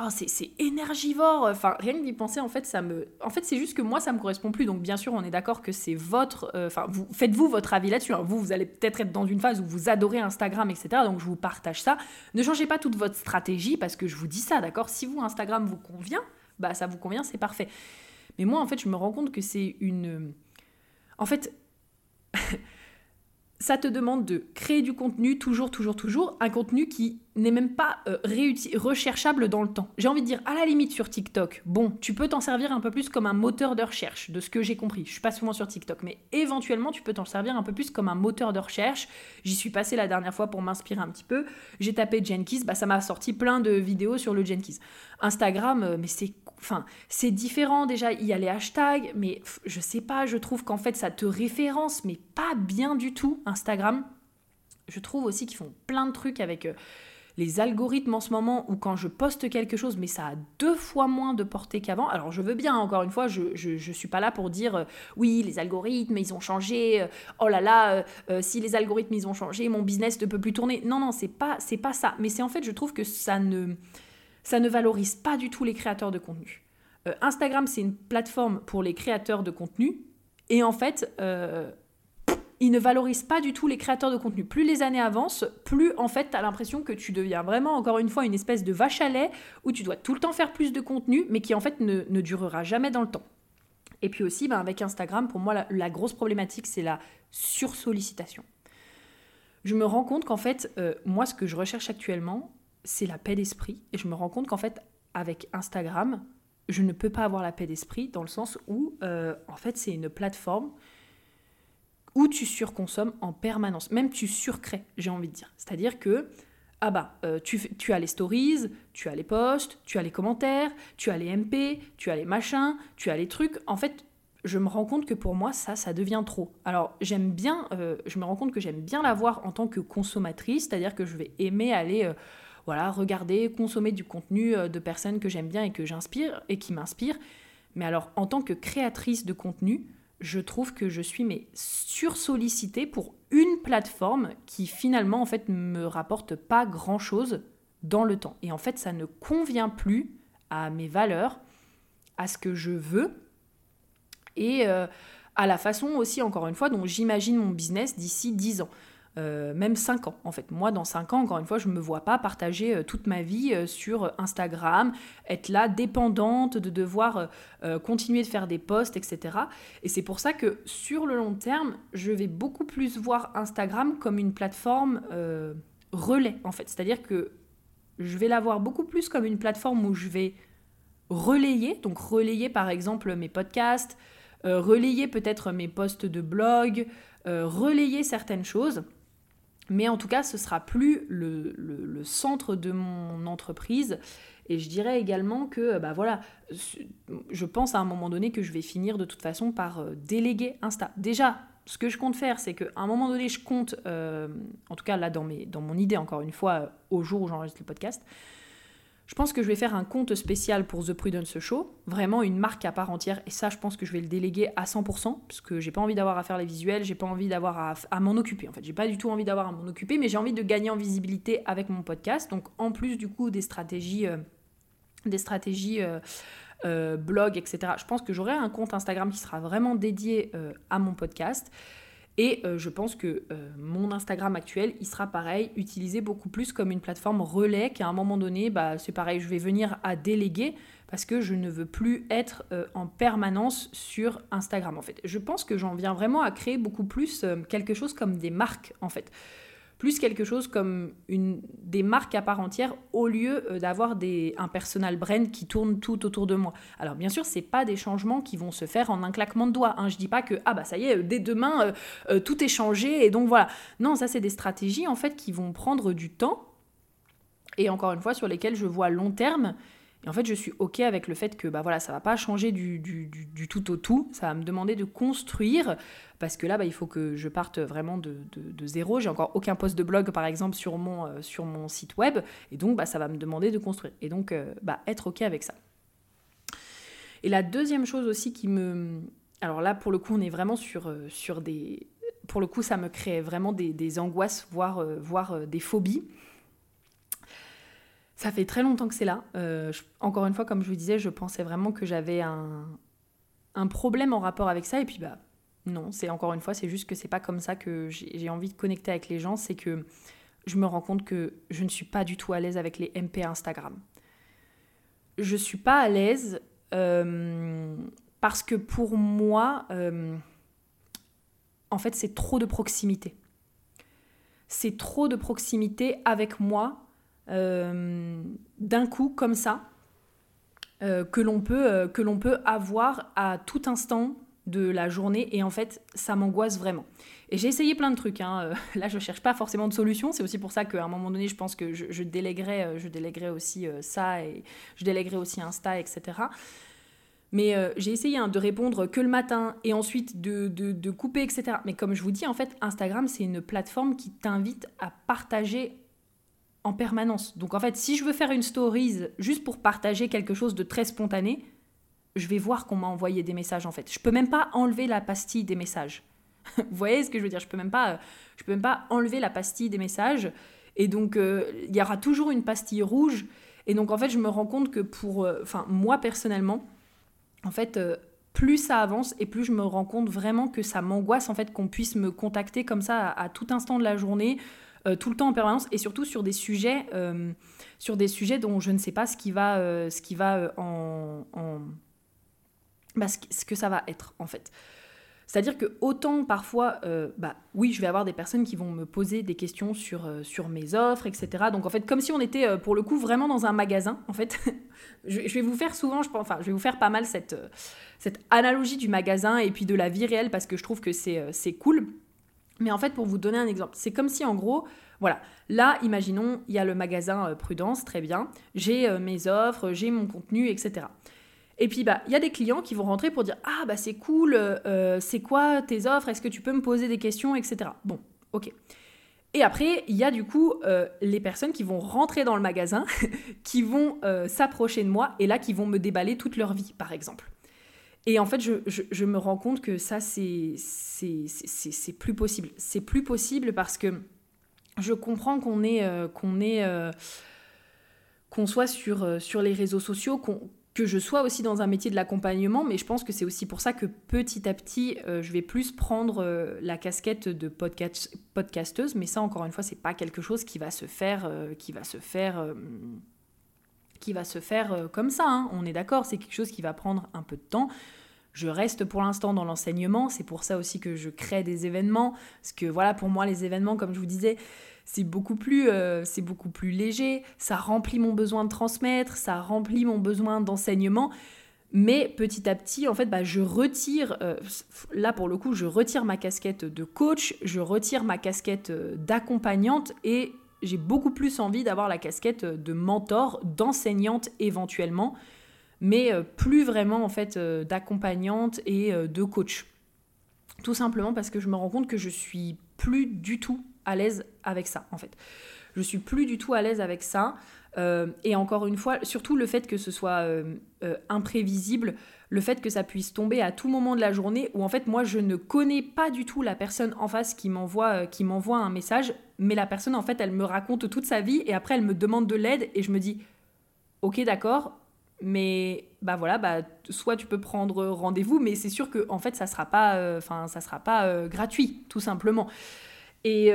oh, c'est énergivore. Enfin rien que d'y penser en fait ça me en fait c'est juste que moi ça me correspond plus. Donc bien sûr on est d'accord que c'est votre euh, enfin vous faites-vous votre avis là-dessus hein. vous vous allez peut-être être dans une phase où vous adorez Instagram etc donc je vous partage ça. Ne changez pas toute votre stratégie parce que je vous dis ça d'accord? Si vous Instagram vous convient bah ça vous convient c'est parfait mais moi, en fait, je me rends compte que c'est une... En fait, ça te demande de créer du contenu toujours, toujours, toujours, un contenu qui n'est même pas euh, recherchable dans le temps. J'ai envie de dire, à la limite sur TikTok, bon, tu peux t'en servir un peu plus comme un moteur de recherche, de ce que j'ai compris. Je suis pas souvent sur TikTok, mais éventuellement, tu peux t'en servir un peu plus comme un moteur de recherche. J'y suis passée la dernière fois pour m'inspirer un petit peu. J'ai tapé Jenkins, bah, ça m'a sorti plein de vidéos sur le Jenkins. Instagram, euh, mais c'est Enfin, différent déjà, il y a les hashtags, mais je sais pas, je trouve qu'en fait ça te référence, mais pas bien du tout, Instagram. Je trouve aussi qu'ils font plein de trucs avec euh, les algorithmes en ce moment, où quand je poste quelque chose, mais ça a deux fois moins de portée qu'avant. Alors je veux bien, encore une fois, je, je, suis pas là pour dire euh, oui, les algorithmes, ils ont changé, euh, oh là là, si les algorithmes, ils ont changé, mon business ne peut plus tourner. Non, non, c'est pas, c'est pas ça. Mais c'est en fait, je trouve que ça ne ça ne valorise pas du tout les créateurs de contenu. Euh, Instagram, c'est une plateforme pour les créateurs de contenu. Et en fait, euh, il ne valorise pas du tout les créateurs de contenu. Plus les années avancent, plus en fait, tu as l'impression que tu deviens vraiment, encore une fois, une espèce de vache à lait où tu dois tout le temps faire plus de contenu, mais qui en fait ne, durera jamais dans le temps. Et puis aussi, ben, avec Instagram, pour moi, la, grosse problématique, c'est la sursollicitation. Je me rends compte qu'en fait, euh, moi, ce que je recherche actuellement, c'est la paix d'esprit. Et je me rends compte qu'en fait, avec Instagram, je ne peux pas avoir la paix d'esprit dans le sens où, euh, en fait, c'est une plateforme où tu surconsommes en permanence. Même tu surcrées, j'ai envie de dire. C'est-à-dire que, ah bah, euh, tu, as les stories, tu as les posts, tu as les commentaires, tu as les MP, tu as les machins, tu as les trucs. En fait, je me rends compte que pour moi, ça, ça devient trop. Alors, j'aime bien, euh, je me rends compte que j'aime bien l'avoir en tant que consommatrice, c'est-à-dire que je vais aimer aller voilà, regarder, consommer du contenu euh, de personnes que j'aime bien et que j'inspire et qui m'inspirent. Mais alors, en tant que créatrice de contenu, je trouve que je suis mais sursollicitée pour une plateforme qui finalement en fait me rapporte pas grand chose dans le temps. Et en fait, ça ne convient plus à mes valeurs, à ce que je veux et euh, à la façon aussi, encore une fois, dont j'imagine mon business d'ici 10 ans. Euh, même 5 ans en fait. Moi dans 5 ans, encore une fois, je ne me vois pas partager euh, toute ma vie euh, sur Instagram, être là dépendante de devoir continuer de faire des posts, etc. Et c'est pour ça que sur le long terme, je vais beaucoup plus voir Instagram comme une plateforme relais en fait. C'est-à-dire que je vais la voir beaucoup plus comme une plateforme où je vais relayer, donc relayer par exemple mes podcasts, relayer peut-être mes posts de blog, relayer certaines choses mais en tout cas, ce sera plus le, centre de mon entreprise. Et je dirais également que, bah voilà, je pense à un moment donné que je vais finir de toute façon par euh, déléguer Insta. Déjà, ce que je compte faire, c'est qu'à un moment donné, je compte, euh, en tout cas là dans, mon idée, encore une fois, euh, au jour où j'enregistre le podcast, je pense que je vais faire un compte spécial pour The Prudence Show, vraiment une marque à part entière, et ça, je pense que je vais le déléguer à 100%, parce que j'ai pas envie d'avoir à faire les visuels, j'ai pas envie d'avoir à, m'en occuper. En fait, j'ai pas du tout envie d'avoir à m'en occuper, mais j'ai envie de gagner en visibilité avec mon podcast. Donc, en plus du coup des stratégies, euh, des stratégies euh, euh, blog, etc. Je pense que j'aurai un compte Instagram qui sera vraiment dédié à mon podcast. Et je pense que mon Instagram actuel, il sera pareil, utilisé beaucoup plus comme une plateforme relais qu'à un moment donné, bah, c'est pareil, je vais venir à déléguer parce que je ne veux plus être en permanence sur Instagram en fait. Je pense que j'en viens vraiment à créer beaucoup plus quelque chose comme des marques en fait plus quelque chose comme une, des marques à part entière au lieu euh, d'avoir un personal brand qui tourne tout autour de moi. Alors bien sûr, c'est pas des changements qui vont se faire en un claquement de doigts. Hein. Je dis pas que ah bah ça y est, euh, dès demain euh, tout est changé et donc voilà. Non, ça c'est des stratégies en fait qui vont prendre du temps et encore une fois sur lesquelles je vois long terme et en fait, je suis OK avec le fait que bah voilà, ça va pas changer du, tout au tout. Ça va me demander de construire parce que là, bah, il faut que je parte vraiment de, zéro. J'ai encore aucun post de blog, par exemple, sur mon, euh, sur mon site web. Et donc, bah, ça va me demander de construire. Et donc, euh, bah, être OK avec ça. Et la deuxième chose aussi qui me... Alors là, pour le coup, on est vraiment sur, euh, des... Pour le coup, ça me crée vraiment des, angoisses, voire des phobies. Ça fait très longtemps que c'est là. Euh, encore une fois, comme je vous disais, je pensais vraiment que j'avais un, un, problème en rapport avec ça. Et puis, bah, non, c'est encore une fois, c'est juste que c'est pas comme ça que j'ai envie de connecter avec les gens. C'est que je me rends compte que je ne suis pas du tout à l'aise avec les MP Instagram. Je suis pas à l'aise euh, parce que pour moi, euh, en fait, c'est trop de proximité. C'est trop de proximité avec moi d'un coup comme ça euh, que l'on peut, euh, peut avoir à tout instant de la journée et en fait ça m'angoisse vraiment. Et j'ai essayé plein de trucs, hein. là je cherche pas forcément de solution, c'est aussi pour ça qu'à un moment donné je pense que je, je déléguerai, je déléguerai aussi ça et je déléguerai aussi Insta, etc. Mais j'ai essayé hein, de répondre que le matin et ensuite de, de, couper, etc. Mais comme je vous dis, en fait, Instagram, c'est une plateforme qui t'invite à partager en permanence. Donc en fait, si je veux faire une stories juste pour partager quelque chose de très spontané, je vais voir qu'on m'a envoyé des messages en fait. Je peux même pas enlever la pastille des messages. Vous voyez ce que je veux dire? Je peux même pas, je peux même pas enlever la pastille des messages. Et donc euh, il y aura toujours une pastille rouge. Et donc en fait, je me rends compte que pour, euh, enfin moi personnellement, en fait. Euh, plus ça avance et plus je me rends compte vraiment que ça m'angoisse en fait qu'on puisse me contacter comme ça à tout instant de la journée euh, tout le temps en permanence et surtout sur des sujets, euh, sur des sujets dont je ne sais pas ce qui va, euh, ce qui va en, bah, ce, que ça va être en fait. C'est-à-dire que autant parfois, bah oui, je vais avoir des personnes qui vont me poser des questions sur, sur mes offres, etc. Donc en fait, comme si on était pour le coup vraiment dans un magasin, en fait, je, vais vous faire souvent, je pense, enfin, je vais vous faire pas mal cette, cette analogie du magasin et puis de la vie réelle parce que je trouve que c'est cool. Mais en fait, pour vous donner un exemple, c'est comme si en gros, voilà, là, imaginons, il y a le magasin euh, Prudence, très bien, j'ai euh, mes offres, j'ai mon contenu, etc. Et puis, bah, il y a des clients qui vont rentrer pour dire Ah, bah, c'est cool, euh, c'est quoi tes offres? Est-ce que tu peux me poser des questions, etc. Bon, ok. Et après, il y a du coup les personnes qui vont rentrer dans le magasin, qui vont s'approcher de moi et là qui vont me déballer toute leur vie, par exemple. Et en fait, je, me rends compte que ça, c'est plus possible. C'est plus possible parce que je comprends qu'on est, euh, qu'on est, euh, soit sur, euh, sur les réseaux sociaux, que je sois aussi dans un métier de l'accompagnement, mais je pense que c'est aussi pour ça que petit à petit, je vais plus prendre la casquette de podcast, podcasteuse, mais ça, encore une fois, c'est pas quelque chose qui va se faire, qui va se faire qui va se faire euh, comme ça. Hein. On est d'accord, c'est quelque chose qui va prendre un peu de temps. Je reste pour l'instant dans l'enseignement, c'est pour ça aussi que je crée des événements, parce que voilà, pour moi, les événements, comme je vous disais, c'est beaucoup plus euh, c'est beaucoup plus léger, ça remplit mon besoin de transmettre, ça remplit mon besoin d'enseignement. Mais petit à petit, en fait, bah, je retire, euh, là pour le coup, je retire ma casquette de coach, je retire ma casquette d'accompagnante et j'ai beaucoup plus envie d'avoir la casquette de mentor, d'enseignante éventuellement, mais euh, plus vraiment en fait euh, d'accompagnante et euh, de coach. Tout simplement parce que je me rends compte que je suis plus du tout à l'aise avec ça en fait. Je suis plus du tout à l'aise avec ça. et encore une fois, surtout le fait que ce soit imprévisible, le fait que ça puisse tomber à tout moment de la journée où en fait moi je ne connais pas du tout la personne en face qui m'envoie qui m'envoie un message mais la personne, en fait, elle me raconte toute sa vie et après, elle me demande de l'aide et je me dis, ok, d'accord, mais bah voilà, bah, soit tu peux prendre rendez-vous, mais c'est sûr que en fait ça sera pas, enfin ça sera pas gratuit, tout simplement. Et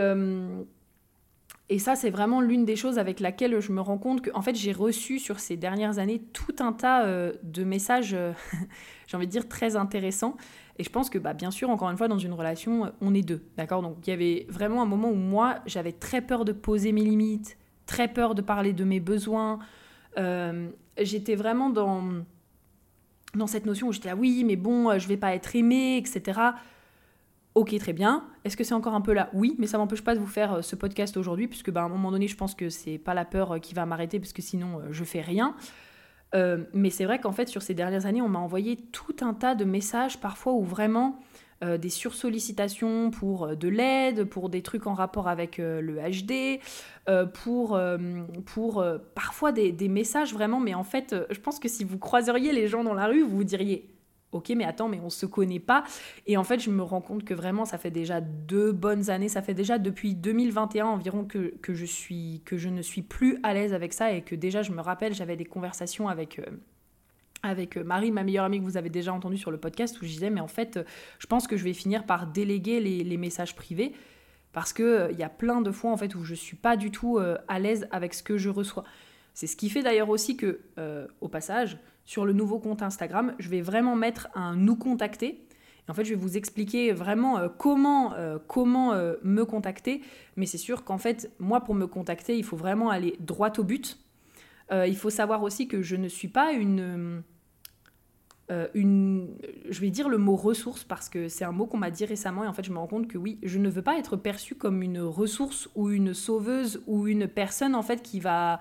et ça, c'est vraiment l'une des choses avec laquelle je me rends compte que, en fait, j'ai reçu sur ces dernières années tout un tas euh, de messages, euh, j'ai envie de dire, très intéressants. Et je pense que, bah, bien sûr, encore une fois, dans une relation, on est deux, d'accord? Donc, il y avait vraiment un moment où moi, j'avais très peur de poser mes limites, très peur de parler de mes besoins. Euh, j'étais vraiment dans, dans cette notion où j'étais là, oui, mais bon, je vais pas être aimée, etc. Ok, très bien. Est-ce que c'est encore un peu là? Oui, mais ça m'empêche pas de vous faire euh, ce podcast aujourd'hui, puisque bah, à un moment donné, je pense que c'est pas la peur euh, qui va m'arrêter, parce que sinon, euh, je fais rien. Mais c'est vrai qu'en fait, sur ces dernières années, on m'a envoyé tout un tas de messages, parfois où vraiment des sursollicitations pour de l'aide, pour des trucs en rapport avec le HD, pour, pour parfois des, des, messages vraiment, mais en fait, je pense que si vous croiseriez les gens dans la rue, vous vous diriez ok, mais attends, mais on se connaît pas. Et en fait, je me rends compte que vraiment, ça fait déjà deux bonnes années, ça fait déjà depuis 2021 environ que, que je, suis, que je ne suis plus à l'aise avec ça et que déjà, je me rappelle, j'avais des conversations avec... Euh, avec euh, Marie, ma meilleure amie que vous avez déjà entendu sur le podcast, où je disais, mais en fait, je pense que je vais finir par déléguer les, messages privés parce qu'il il euh, y a plein de fois en fait où je suis pas du tout à l'aise avec ce que je reçois. C'est ce qui fait d'ailleurs aussi que, au passage, sur le nouveau compte Instagram, je vais vraiment mettre un nous contacter. en fait, je vais vous expliquer vraiment euh, comment, euh, comment euh, me contacter. Mais c'est sûr qu'en fait, moi, pour me contacter, il faut vraiment aller droit au but. il faut savoir aussi que je ne suis pas une, une... Je vais dire le mot ressource parce que c'est un mot qu'on m'a dit récemment et en fait, je me rends compte que oui, je ne veux pas être perçue comme une ressource ou une sauveuse ou une personne en fait qui va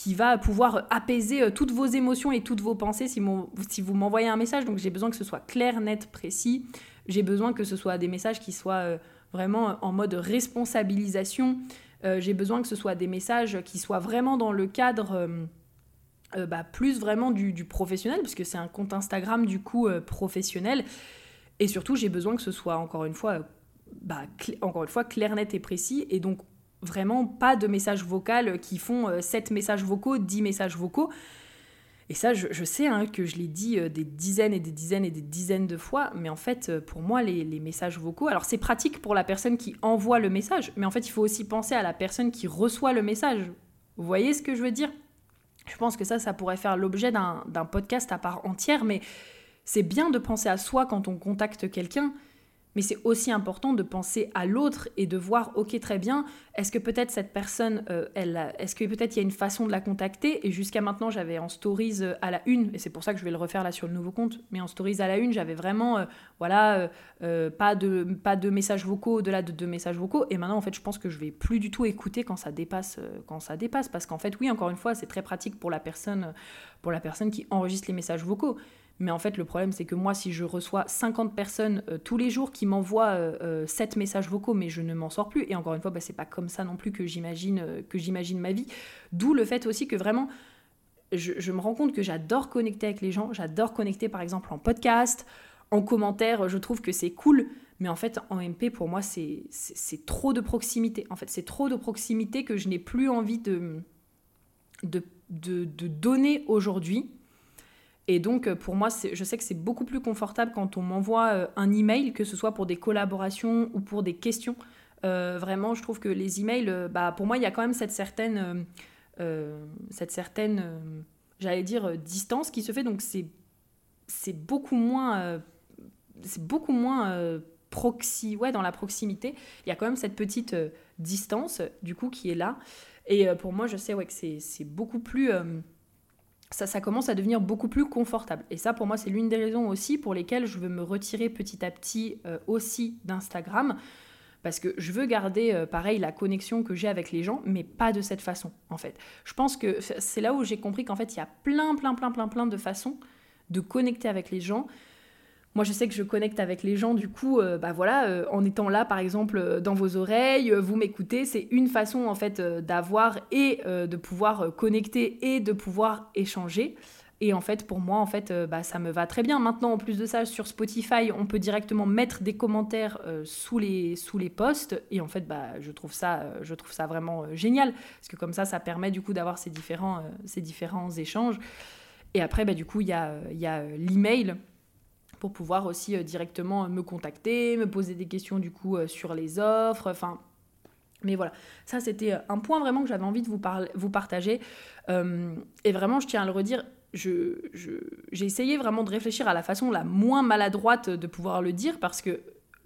qui va pouvoir apaiser euh, toutes vos émotions et toutes vos pensées si, vous m'envoyez un message. Donc j'ai besoin que ce soit clair, net, précis. J'ai besoin que ce soit des messages qui soient euh, vraiment en mode responsabilisation. Euh, j'ai besoin que ce soit des messages qui soient vraiment dans le cadre bah, plus vraiment du, du professionnel, puisque c'est un compte Instagram du coup professionnel. Et surtout, j'ai besoin que ce soit encore une fois, bah, encore une fois clair, net et précis. Et donc vraiment pas de messages vocaux qui font 7 euh, messages vocaux, 10 messages vocaux. Et ça, je, sais hein, que je l'ai dit euh, des dizaines et des dizaines et des dizaines de fois, mais en fait, euh, pour moi, les, messages vocaux, alors c'est pratique pour la personne qui envoie le message, mais en fait, il faut aussi penser à la personne qui reçoit le message. Vous voyez ce que je veux dire? Je pense que ça, ça pourrait faire l'objet d'un podcast à part entière, mais c'est bien de penser à soi quand on contacte quelqu'un, mais c'est aussi important de penser à l'autre et de voir, ok, très bien, est-ce que peut-être cette personne, euh, est-ce que peut-être il y a une façon de la contacter Et jusqu'à maintenant, j'avais en stories euh, à la une, et c'est pour ça que je vais le refaire là sur le nouveau compte, mais en stories à la une, j'avais vraiment, euh, voilà, pas, de, pas de messages vocaux au-delà de deux messages vocaux. Et maintenant, en fait, je pense que je vais plus du tout écouter quand ça dépasse, quand ça dépasse, parce qu'en fait, oui, encore une fois, c'est très pratique pour la personne, pour la personne qui enregistre les messages vocaux. Mais en fait, le problème, c'est que moi, si je reçois 50 personnes euh, tous les jours qui m'envoient euh, 7 euh, messages vocaux, mais je ne m'en sors plus. Et encore une fois, bah, c'est pas comme ça non plus que j'imagine euh, que j'imagine ma vie. D'où le fait aussi que vraiment, je, me rends compte que j'adore connecter avec les gens. J'adore connecter, par exemple, en podcast, en commentaire. Je trouve que c'est cool. Mais en fait, en MP, pour moi, c'est trop de proximité. En fait, c'est trop de proximité que je n'ai plus envie de, de, de donner aujourd'hui et donc, euh, pour moi, je sais que c'est beaucoup plus confortable quand on m'envoie euh, un email, que ce soit pour des collaborations ou pour des questions. Euh, vraiment, je trouve que les emails, bah, pour moi, il y a quand même cette certaine, cette certaine j'allais dire, distance qui se fait. Donc, c'est, c'est beaucoup moins, c'est beaucoup moins proxy, ouais, dans la proximité. Il y a quand même cette petite distance, du coup, qui est là. Et pour moi, je sais ouais, que c'est, c'est beaucoup plus ça, ça commence à devenir beaucoup plus confortable. Et ça, pour moi, c'est l'une des raisons aussi pour lesquelles je veux me retirer petit à petit euh, aussi d'Instagram. Parce que je veux garder, euh, pareil, la connexion que j'ai avec les gens, mais pas de cette façon, en fait. Je pense que c'est là où j'ai compris qu'en fait, il y a plein, plein, plein, plein, plein de façons de connecter avec les gens. Moi, je sais que je connecte avec les gens, du coup, euh, bah voilà, euh, en étant là, par exemple, euh, dans vos oreilles, vous m'écoutez, c'est une façon, en fait, d'avoir et de pouvoir connecter et de pouvoir échanger. Et en fait, pour moi, en fait, bah, ça me va très bien. Maintenant, en plus de ça, sur Spotify, on peut directement mettre des commentaires sous, les, sous les posts. Et en fait, bah, je, trouve ça, je trouve ça vraiment génial. Parce que comme ça, ça permet du coup d'avoir ces différents, ces différents échanges. Et après, bah, du coup, il y a, y a l'email pour pouvoir aussi directement me contacter, me poser des questions du coup sur les offres, enfin mais voilà, ça c'était un point vraiment que j'avais envie de vous, vous partager. Euh, et vraiment, je tiens à le redire, j'ai essayé vraiment de réfléchir à la façon la moins maladroite de pouvoir le dire parce que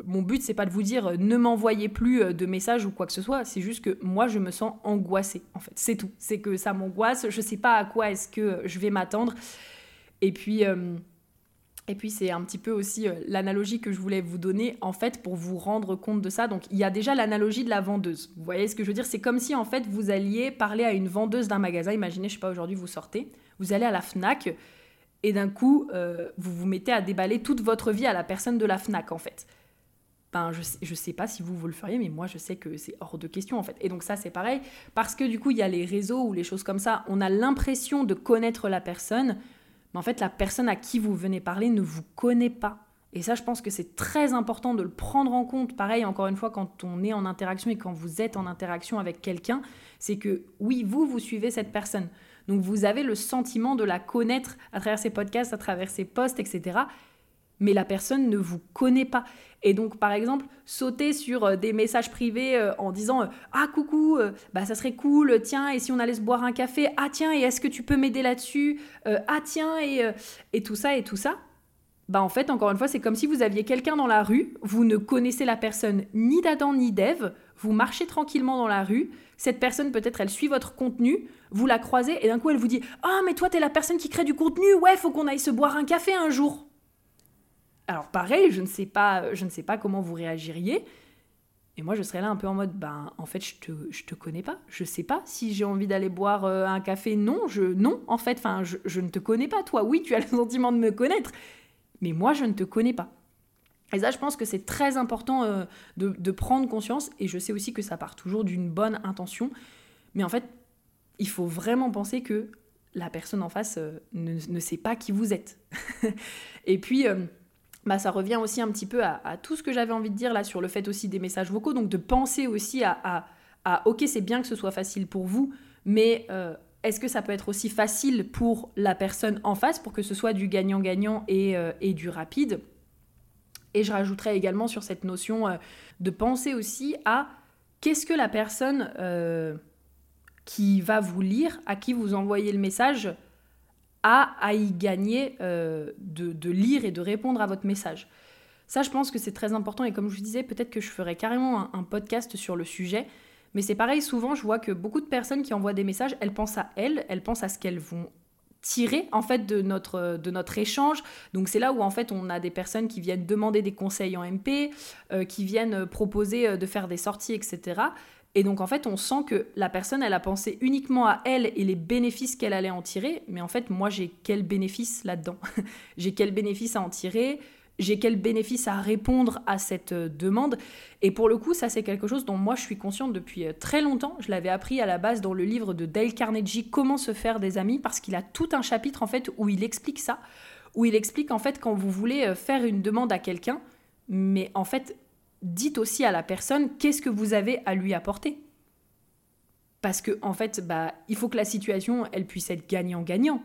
mon but c'est pas de vous dire euh, ne m'envoyez plus euh, de messages ou quoi que ce soit, c'est juste que moi je me sens angoissée en fait, c'est tout. C'est que ça m'angoisse, je sais pas à quoi est-ce que je vais m'attendre. Et puis. Et puis c'est un petit peu aussi euh, l'analogie que je voulais vous donner en fait pour vous rendre compte de ça. Donc il y a déjà l'analogie de la vendeuse. Vous voyez ce que je veux dire? C'est comme si en fait vous alliez parler à une vendeuse d'un magasin. Imaginez, je sais pas, aujourd'hui vous sortez, vous allez à la FNAC et d'un coup euh, vous vous mettez à déballer toute votre vie à la personne de la FNAC en fait. Ben, je, sais, je sais pas si vous, vous le feriez, mais moi je sais que c'est hors de question en fait. Et donc ça c'est pareil, parce que du coup il y a les réseaux ou les choses comme ça, on a l'impression de connaître la personne, mais en fait la personne à qui vous venez parler ne vous connaît pas. Et ça, je pense que c'est très important de le prendre en compte. Pareil, encore une fois, quand on est en interaction et quand vous êtes en interaction avec quelqu'un, c'est que oui, vous, vous suivez cette personne. Donc vous avez le sentiment de la connaître à travers ses podcasts, à travers ses posts, etc mais la personne ne vous connaît pas. Et donc, par exemple, sauter sur euh, des messages privés euh, en disant euh, Ah, coucou, bah, ça serait cool, tiens, et si on allait se boire un café Ah, tiens, et est-ce que tu peux m'aider là-dessus Ah, tiens, et, et tout ça, et tout ça. Bah, en fait, encore une fois, c'est comme si vous aviez quelqu'un dans la rue, vous ne connaissez la personne ni d'Adam ni d'Ève, vous marchez tranquillement dans la rue, cette personne, peut-être, elle suit votre contenu, vous la croisez, et d'un coup, elle vous dit Ah, mais toi, t'es la personne qui crée du contenu, ouais, faut qu'on aille se boire un café un jour. Alors pareil, je ne sais pas, je ne sais pas comment vous réagiriez. Et moi, je serais là un peu en mode, ben, en fait, je te, je te connais pas. Je sais pas si j'ai envie d'aller boire euh, un café. Non, je, non, en fait, enfin, je, je, ne te connais pas. Toi, oui, tu as le sentiment de me connaître, mais moi, je ne te connais pas. Et ça, je pense que c'est très important euh, de, prendre conscience. Et je sais aussi que ça part toujours d'une bonne intention. Mais en fait, il faut vraiment penser que la personne en face euh, ne, ne, sait pas qui vous êtes. et puis bah, ça revient aussi un petit peu à, tout ce que j'avais envie de dire là sur le fait aussi des messages vocaux, donc de penser aussi à, ok, c'est bien que ce soit facile pour vous, mais euh, est-ce que ça peut être aussi facile pour la personne en face pour que ce soit du gagnant-gagnant et, euh, du rapide? Et je rajouterais également sur cette notion euh, de penser aussi à qu'est-ce que la personne qui va vous lire, à qui vous envoyez le message, à, y gagner euh, de, lire et de répondre à votre message. Ça, je pense que c'est très important et comme je vous disais, peut-être que je ferai carrément un, podcast sur le sujet. Mais c'est pareil, souvent, je vois que beaucoup de personnes qui envoient des messages, elles pensent à elles, elles pensent à ce qu'elles vont tirer en fait de notre, échange. Donc c'est là où en fait on a des personnes qui viennent demander des conseils en MP, euh, qui viennent proposer euh, de faire des sorties, etc. Et donc en fait, on sent que la personne, elle a pensé uniquement à elle et les bénéfices qu'elle allait en tirer. Mais en fait, moi, j'ai quel bénéfice là-dedans? J'ai quel bénéfice à en tirer? J'ai quel bénéfice à répondre à cette euh, demande? Et pour le coup, ça, c'est quelque chose dont moi, je suis consciente depuis euh, très longtemps. Je l'avais appris à la base dans le livre de Dale Carnegie, Comment se faire des amis, parce qu'il a tout un chapitre en fait où il explique ça, où il explique en fait quand vous voulez euh, faire une demande à quelqu'un, mais en fait, dites aussi à la personne qu'est-ce que vous avez à lui apporter? Parce que en fait, bah, il faut que la situation, elle puisse être gagnant-gagnant.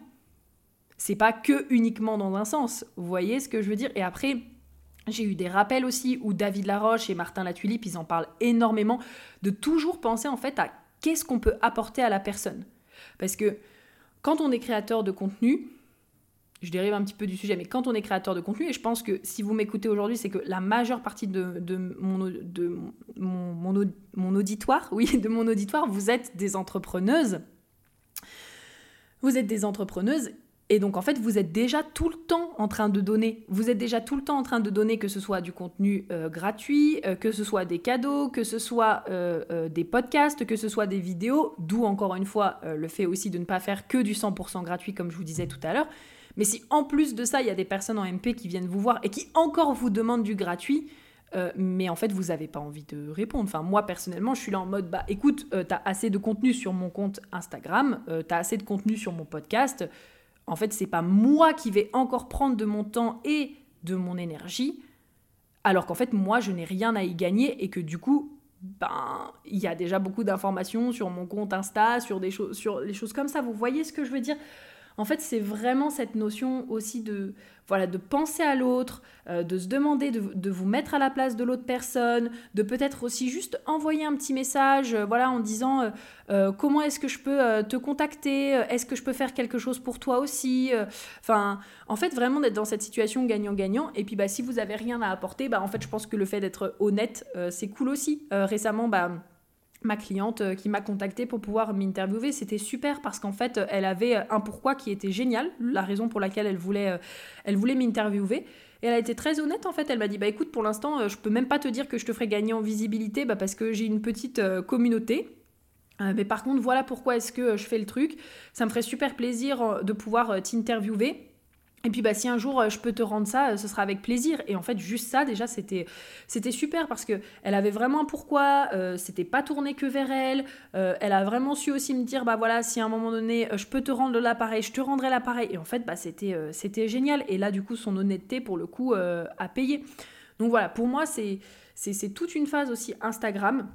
C'est pas que uniquement dans un sens. Vous voyez ce que je veux dire? Et après, j'ai eu des rappels aussi où David Laroche et Martin Latulippe, ils en parlent énormément de toujours penser en fait à qu'est-ce qu'on peut apporter à la personne. Parce que quand on est créateur de contenu, je dérive un petit peu du sujet, mais quand on est créateur de contenu, et je pense que si vous m'écoutez aujourd'hui, c'est que la majeure partie de, mon, de auditoire, oui, de mon auditoire, vous êtes des entrepreneuses. Vous êtes des entrepreneuses et donc en fait, vous êtes déjà tout le temps en train de donner. Vous êtes déjà tout le temps en train de donner que ce soit du contenu euh, gratuit, euh, que ce soit des cadeaux, que ce soit euh, des podcasts, que ce soit des vidéos, d'où encore une fois le fait aussi de ne pas faire que du 100% gratuit comme je vous disais tout à l'heure. Mais si en plus de ça, il y a des personnes en MP qui viennent vous voir et qui encore vous demandent du gratuit, euh, mais en fait, vous n'avez pas envie de répondre. Enfin, moi, personnellement, je suis là en mode, bah écoute, euh, tu as assez de contenu sur mon compte Instagram, euh, tu as assez de contenu sur mon podcast. En fait, c'est pas moi qui vais encore prendre de mon temps et de mon énergie, alors qu'en fait, moi, je n'ai rien à y gagner et que du coup, ben, il y a déjà beaucoup d'informations sur mon compte Insta, sur des choses, sur les choses comme ça. Vous voyez ce que je veux dire? En fait, c'est vraiment cette notion aussi de, voilà, de penser à l'autre, euh, de se demander de, vous mettre à la place de l'autre personne, de peut-être aussi juste envoyer un petit message, euh, voilà, en disant euh, comment est-ce que je peux te contacter, est-ce que je peux faire quelque chose pour toi aussi, enfin, en fait, vraiment d'être dans cette situation gagnant-gagnant. Et puis, bah, si vous avez rien à apporter, bah, en fait, je pense que le fait d'être honnête, c'est cool aussi. récemment, bah ma cliente euh, qui m'a contactée pour pouvoir m'interviewer. C'était super parce qu'en fait, elle avait un pourquoi qui était génial, la raison pour laquelle elle voulait, euh, elle voulait m'interviewer. Et elle a été très honnête en fait. Elle m'a dit bah écoute, pour l'instant, euh, je peux même pas te dire que je te ferai gagner en visibilité bah, parce que j'ai une petite communauté. mais par contre, voilà pourquoi est-ce que je fais le truc. Ça me ferait super plaisir de pouvoir t'interviewer. Et puis bah si un jour euh, je peux te rendre ça, euh, ce sera avec plaisir. Et en fait juste ça déjà c'était c'était super parce que elle avait vraiment un pourquoi, euh, c'était pas tourné que vers elle. elle a vraiment su aussi me dire bah voilà si à un moment donné je peux te rendre l'appareil, je te rendrai l'appareil. Et en fait bah c'était c'était génial. Et là du coup son honnêteté pour le coup a payé. Donc voilà pour moi c'est c'est toute une phase aussi Instagram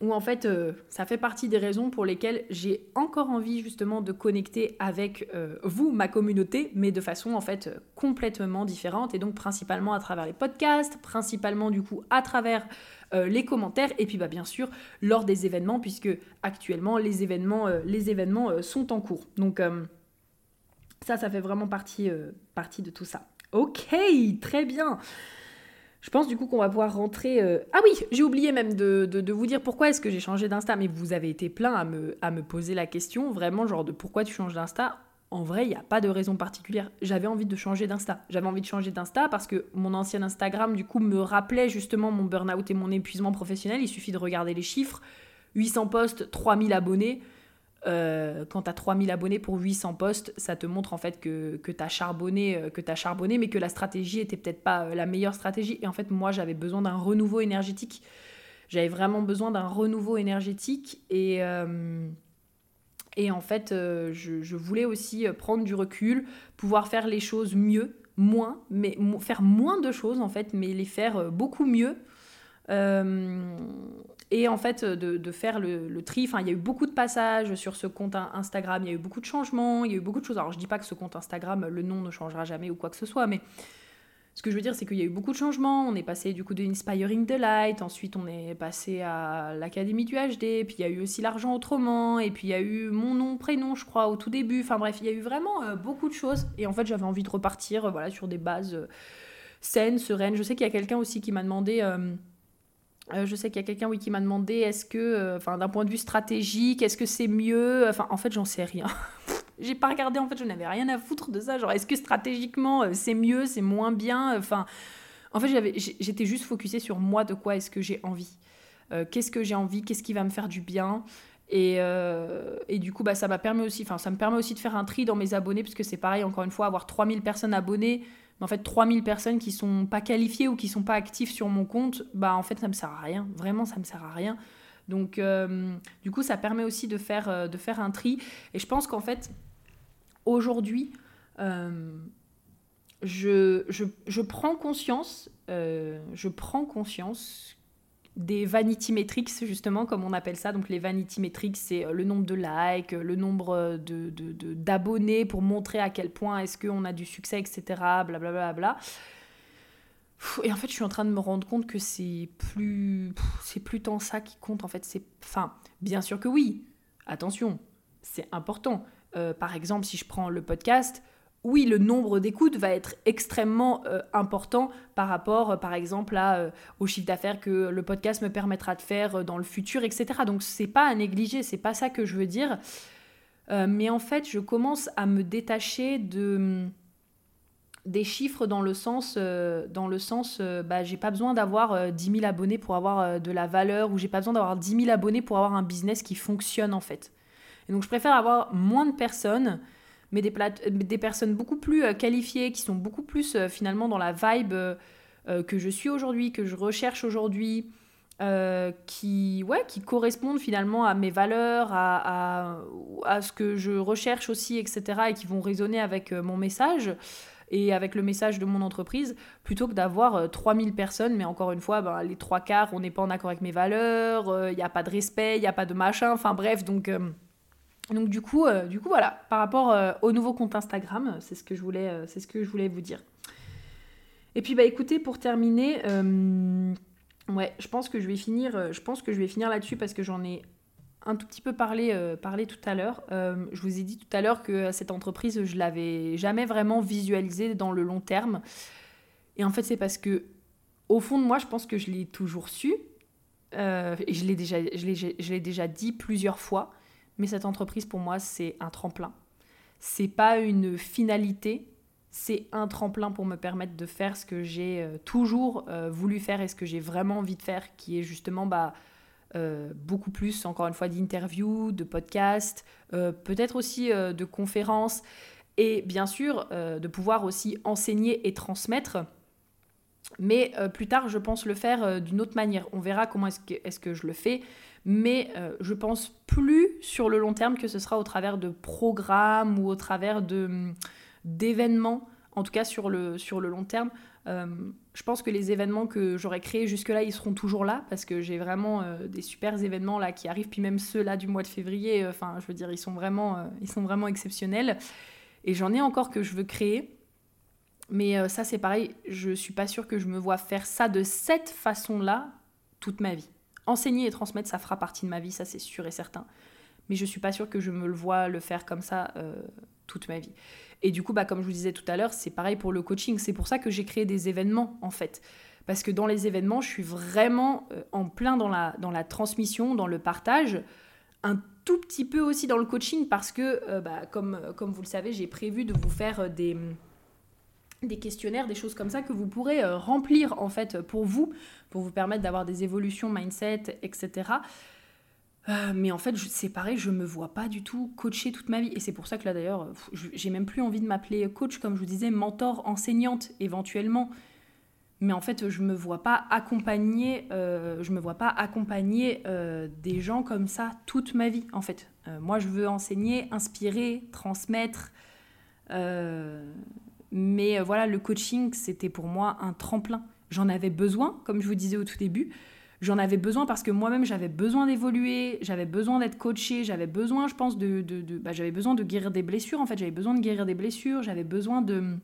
où en fait euh, ça fait partie des raisons pour lesquelles j'ai encore envie justement de connecter avec euh, vous, ma communauté, mais de façon en fait complètement différente et donc principalement à travers les podcasts, principalement du coup à travers euh, les commentaires et puis bah bien sûr lors des événements puisque actuellement les événements, les événements sont en cours. Donc ça, ça fait vraiment partie, partie de tout ça. Ok, très bien. Je pense du coup qu'on va pouvoir rentrer. Euh, ah oui, j'ai oublié même de, vous dire pourquoi est-ce que j'ai changé d'Insta. Mais vous avez été plein à me, poser la question, vraiment, genre de pourquoi tu changes d'Insta. En vrai, il n'y a pas de raison particulière. J'avais envie de changer d'Insta. J'avais envie de changer d'Insta parce que mon ancien Instagram, du coup, me rappelait justement mon burn-out et mon épuisement professionnel. Il suffit de regarder les chiffres. 800 posts, 3000 abonnés. Euh, quand tu as 3000 abonnés pour 800 posts, ça te montre en fait que, que tu as charbonné, euh, que as charbonné, mais que la stratégie était peut-être pas euh, la meilleure stratégie. Et en fait, moi, j'avais besoin d'un renouveau énergétique. J'avais vraiment besoin d'un renouveau énergétique. Et, en fait, je, voulais aussi prendre du recul, pouvoir faire les choses mieux, moins, mais faire moins de choses en fait, mais les faire beaucoup mieux. Et en fait, de, faire le, tri. Enfin, il y a eu beaucoup de passages sur ce compte Instagram, il y a eu beaucoup de changements, il y a eu beaucoup de choses. Alors, je dis pas que ce compte Instagram, le nom ne changera jamais ou quoi que ce soit, mais ce que je veux dire, c'est qu'il y a eu beaucoup de changements. On est passé du coup de Inspiring the Light, ensuite on est passé à l'Académie du HD, puis il y a eu aussi l'argent autrement, et puis il y a eu mon nom, prénom, je crois, au tout début. Enfin bref, il y a eu vraiment euh, beaucoup de choses. Et en fait, j'avais envie de repartir euh, voilà, sur des bases saines, sereines. Je sais qu'il y a quelqu'un aussi qui m'a demandé euh, je sais qu'il y a quelqu'un oui, qui m'a demandé est-ce que, euh, d'un point de vue stratégique, est-ce que c'est mieux Enfin, en fait, j'en sais rien. J'ai pas regardé, en fait, je n'avais rien à foutre de ça. Genre, est-ce que stratégiquement, euh, c'est mieux, c'est moins bien Enfin, en fait, j'étais juste focusée sur moi, de quoi est-ce que j'ai envie Qu'est-ce que j'ai envie Qu'est-ce qui va me faire du bien et, et, du coup, bah, ça permis aussi, ça me permet aussi de faire un tri dans mes abonnés, puisque c'est pareil, encore une fois, avoir 3000 personnes abonnées, mais en fait 3000 personnes qui sont pas qualifiées ou qui sont pas actives sur mon compte, bah en fait ça me sert à rien, vraiment ça me sert à rien. Donc euh, du coup ça permet aussi de faire, euh, de faire un tri et je pense qu'en fait aujourd'hui euh, je, je, je, prends conscience, je prends conscience des vanity metrics, justement, comme on appelle ça. Donc, les vanity metrics, c'est euh, le nombre de likes, le nombre de, d'abonnés pour montrer à quel point est-ce qu'on a du succès, etc. Blablabla. Bla, Et en fait, je suis en train de me rendre compte que c'est plus, c'est plus tant ça qui compte. En fait, c'est, enfin, bien sûr que oui. Attention, c'est important. Euh, par exemple, si je prends le podcast, oui, le nombre d'écoutes va être extrêmement euh, important par rapport, euh, par exemple, à, euh, au chiffre d'affaires que le podcast me permettra de faire dans le futur, etc. Donc, c'est pas à négliger, c'est pas ça que je veux dire. mais en fait, je commence à me détacher de mm, des chiffres dans le sens, dans le sens bah, j'ai pas besoin d'avoir 10 000 abonnés pour avoir de la valeur ou j'ai pas besoin d'avoir 10 000 abonnés pour avoir un business qui fonctionne en fait. Et donc, je préfère avoir moins de personnes mais des, des personnes beaucoup plus euh, qualifiées, qui sont beaucoup plus euh, finalement dans la vibe euh, que je suis aujourd'hui, que je recherche aujourd'hui, qui, ouais, qui correspondent finalement à mes valeurs, à, à, ce que je recherche aussi, etc., et qui vont résonner avec mon message et avec le message de mon entreprise, plutôt que d'avoir 3000 personnes, mais encore une fois, ben, les trois quarts, on n'est pas en accord avec mes valeurs, il n'y a pas de respect, il n'y a pas de machin, enfin bref, donc Donc du coup, du coup voilà, par rapport au nouveau compte Instagram, c'est ce que je voulais, ce que je voulais vous dire. Et puis bah écoutez, pour terminer, ouais, je pense que je vais finir, finir là-dessus parce que j'en ai un tout petit peu parlé, euh, tout à l'heure. Euh, je vous ai dit tout à l'heure que cette entreprise, je l'avais jamais vraiment visualisée dans le long terme. Et en fait, c'est parce que, au fond de moi, je pense que je l'ai toujours su. Euh, et je l'ai déjà, je l'ai déjà dit plusieurs fois. Mais cette entreprise, pour moi, c'est un tremplin. C'est pas une finalité. C'est un tremplin pour me permettre de faire ce que j'ai toujours voulu faire et ce que j'ai vraiment envie de faire, qui est justement bah, euh, beaucoup plus, encore une fois, d'interviews, de podcasts, euh, peut-être aussi euh, de conférences, et bien sûr de pouvoir aussi enseigner et transmettre. Mais plus tard, je pense le faire d'une autre manière. On verra comment est-ce que, est que, je le fais. Mais je pense plus sur le long terme que ce sera au travers de programmes ou au travers d'événements, en tout cas sur le, sur le long terme. Euh, je pense que les événements que j'aurais créés jusque-là, ils seront toujours là parce que j'ai vraiment euh, des super événements là qui arrivent, puis même ceux là du mois de février, euh, enfin, je veux dire, ils sont vraiment, ils sont vraiment exceptionnels. Et j'en ai encore que je veux créer. Mais ça, c'est pareil, je suis pas sûre que je me vois faire ça de cette façon-là toute ma vie. Enseigner et transmettre, ça fera partie de ma vie, ça c'est sûr et certain. Mais je suis pas sûre que je me le vois le faire comme ça toute ma vie. Et du coup, bah, comme je vous disais tout à l'heure, c'est pareil pour le coaching. C'est pour ça que j'ai créé des événements, en fait. Parce que dans les événements, je suis vraiment euh, en plein dans la, dans la transmission, dans le partage. Un tout petit peu aussi dans le coaching parce que, euh, bah, comme, euh, comme vous le savez, j'ai prévu de vous faire des, des questionnaires, des choses comme ça que vous pourrez remplir en fait pour vous, pour vous permettre d'avoir des évolutions mindset, etc. Euh, mais en fait, c'est pareil, je me vois pas du tout coacher toute ma vie. Et c'est pour ça que là, d'ailleurs, j'ai même plus envie de m'appeler coach, comme je vous disais, mentor, enseignante, éventuellement. Mais en fait, je me vois pas accompagner, euh, je me vois pas accompagner euh, des gens comme ça toute ma vie, en fait. moi, je veux enseigner, inspirer, transmettre. Mais voilà, le coaching, c'était pour moi un tremplin. J'en avais besoin, comme je vous disais au tout début. J'en avais besoin parce que moi-même, j'avais besoin d'évoluer, j'avais besoin d'être coachée, j'avais besoin, je pense, de... de, bah, j'avais besoin de guérir des blessures, en fait. J'avais besoin de guérir des blessures, j'avais besoin de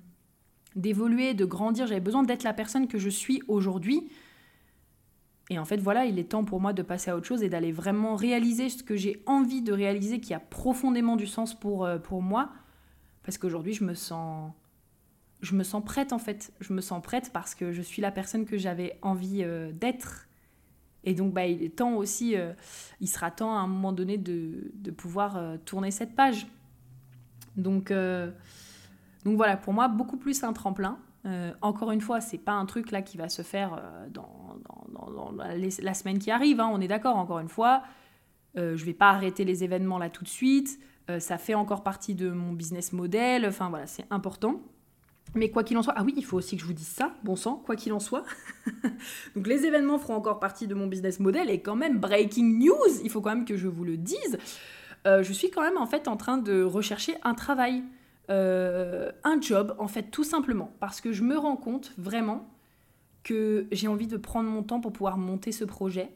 d'évoluer, de grandir, j'avais besoin d'être la personne que je suis aujourd'hui. Et en fait, voilà, il est temps pour moi de passer à autre chose et d'aller vraiment réaliser ce que j'ai envie de réaliser, qui a profondément du sens pour, euh, pour moi. Parce qu'aujourd'hui, je me sens je me sens prête en fait. Je me sens prête parce que je suis la personne que j'avais envie euh, d'être. Et donc, bah, il est temps aussi, euh, il sera temps à un moment donné de, de pouvoir euh, tourner cette page. Donc, donc voilà, pour moi, beaucoup plus un tremplin. encore une fois, c'est pas un truc là qui va se faire dans, la semaine qui arrive, hein, on est d'accord, encore une fois. je vais pas arrêter les événements là tout de suite. ça fait encore partie de mon business model. Enfin voilà, c'est important. Mais quoi qu'il en soit, ah oui, il faut aussi que je vous dise ça, bon sang, quoi qu'il en soit. Donc les événements feront encore partie de mon business model et quand même, breaking news, il faut quand même que je vous le dise, euh, je suis quand même en fait en train de rechercher un travail, euh, un job en fait tout simplement, parce que je me rends compte vraiment que j'ai envie de prendre mon temps pour pouvoir monter ce projet.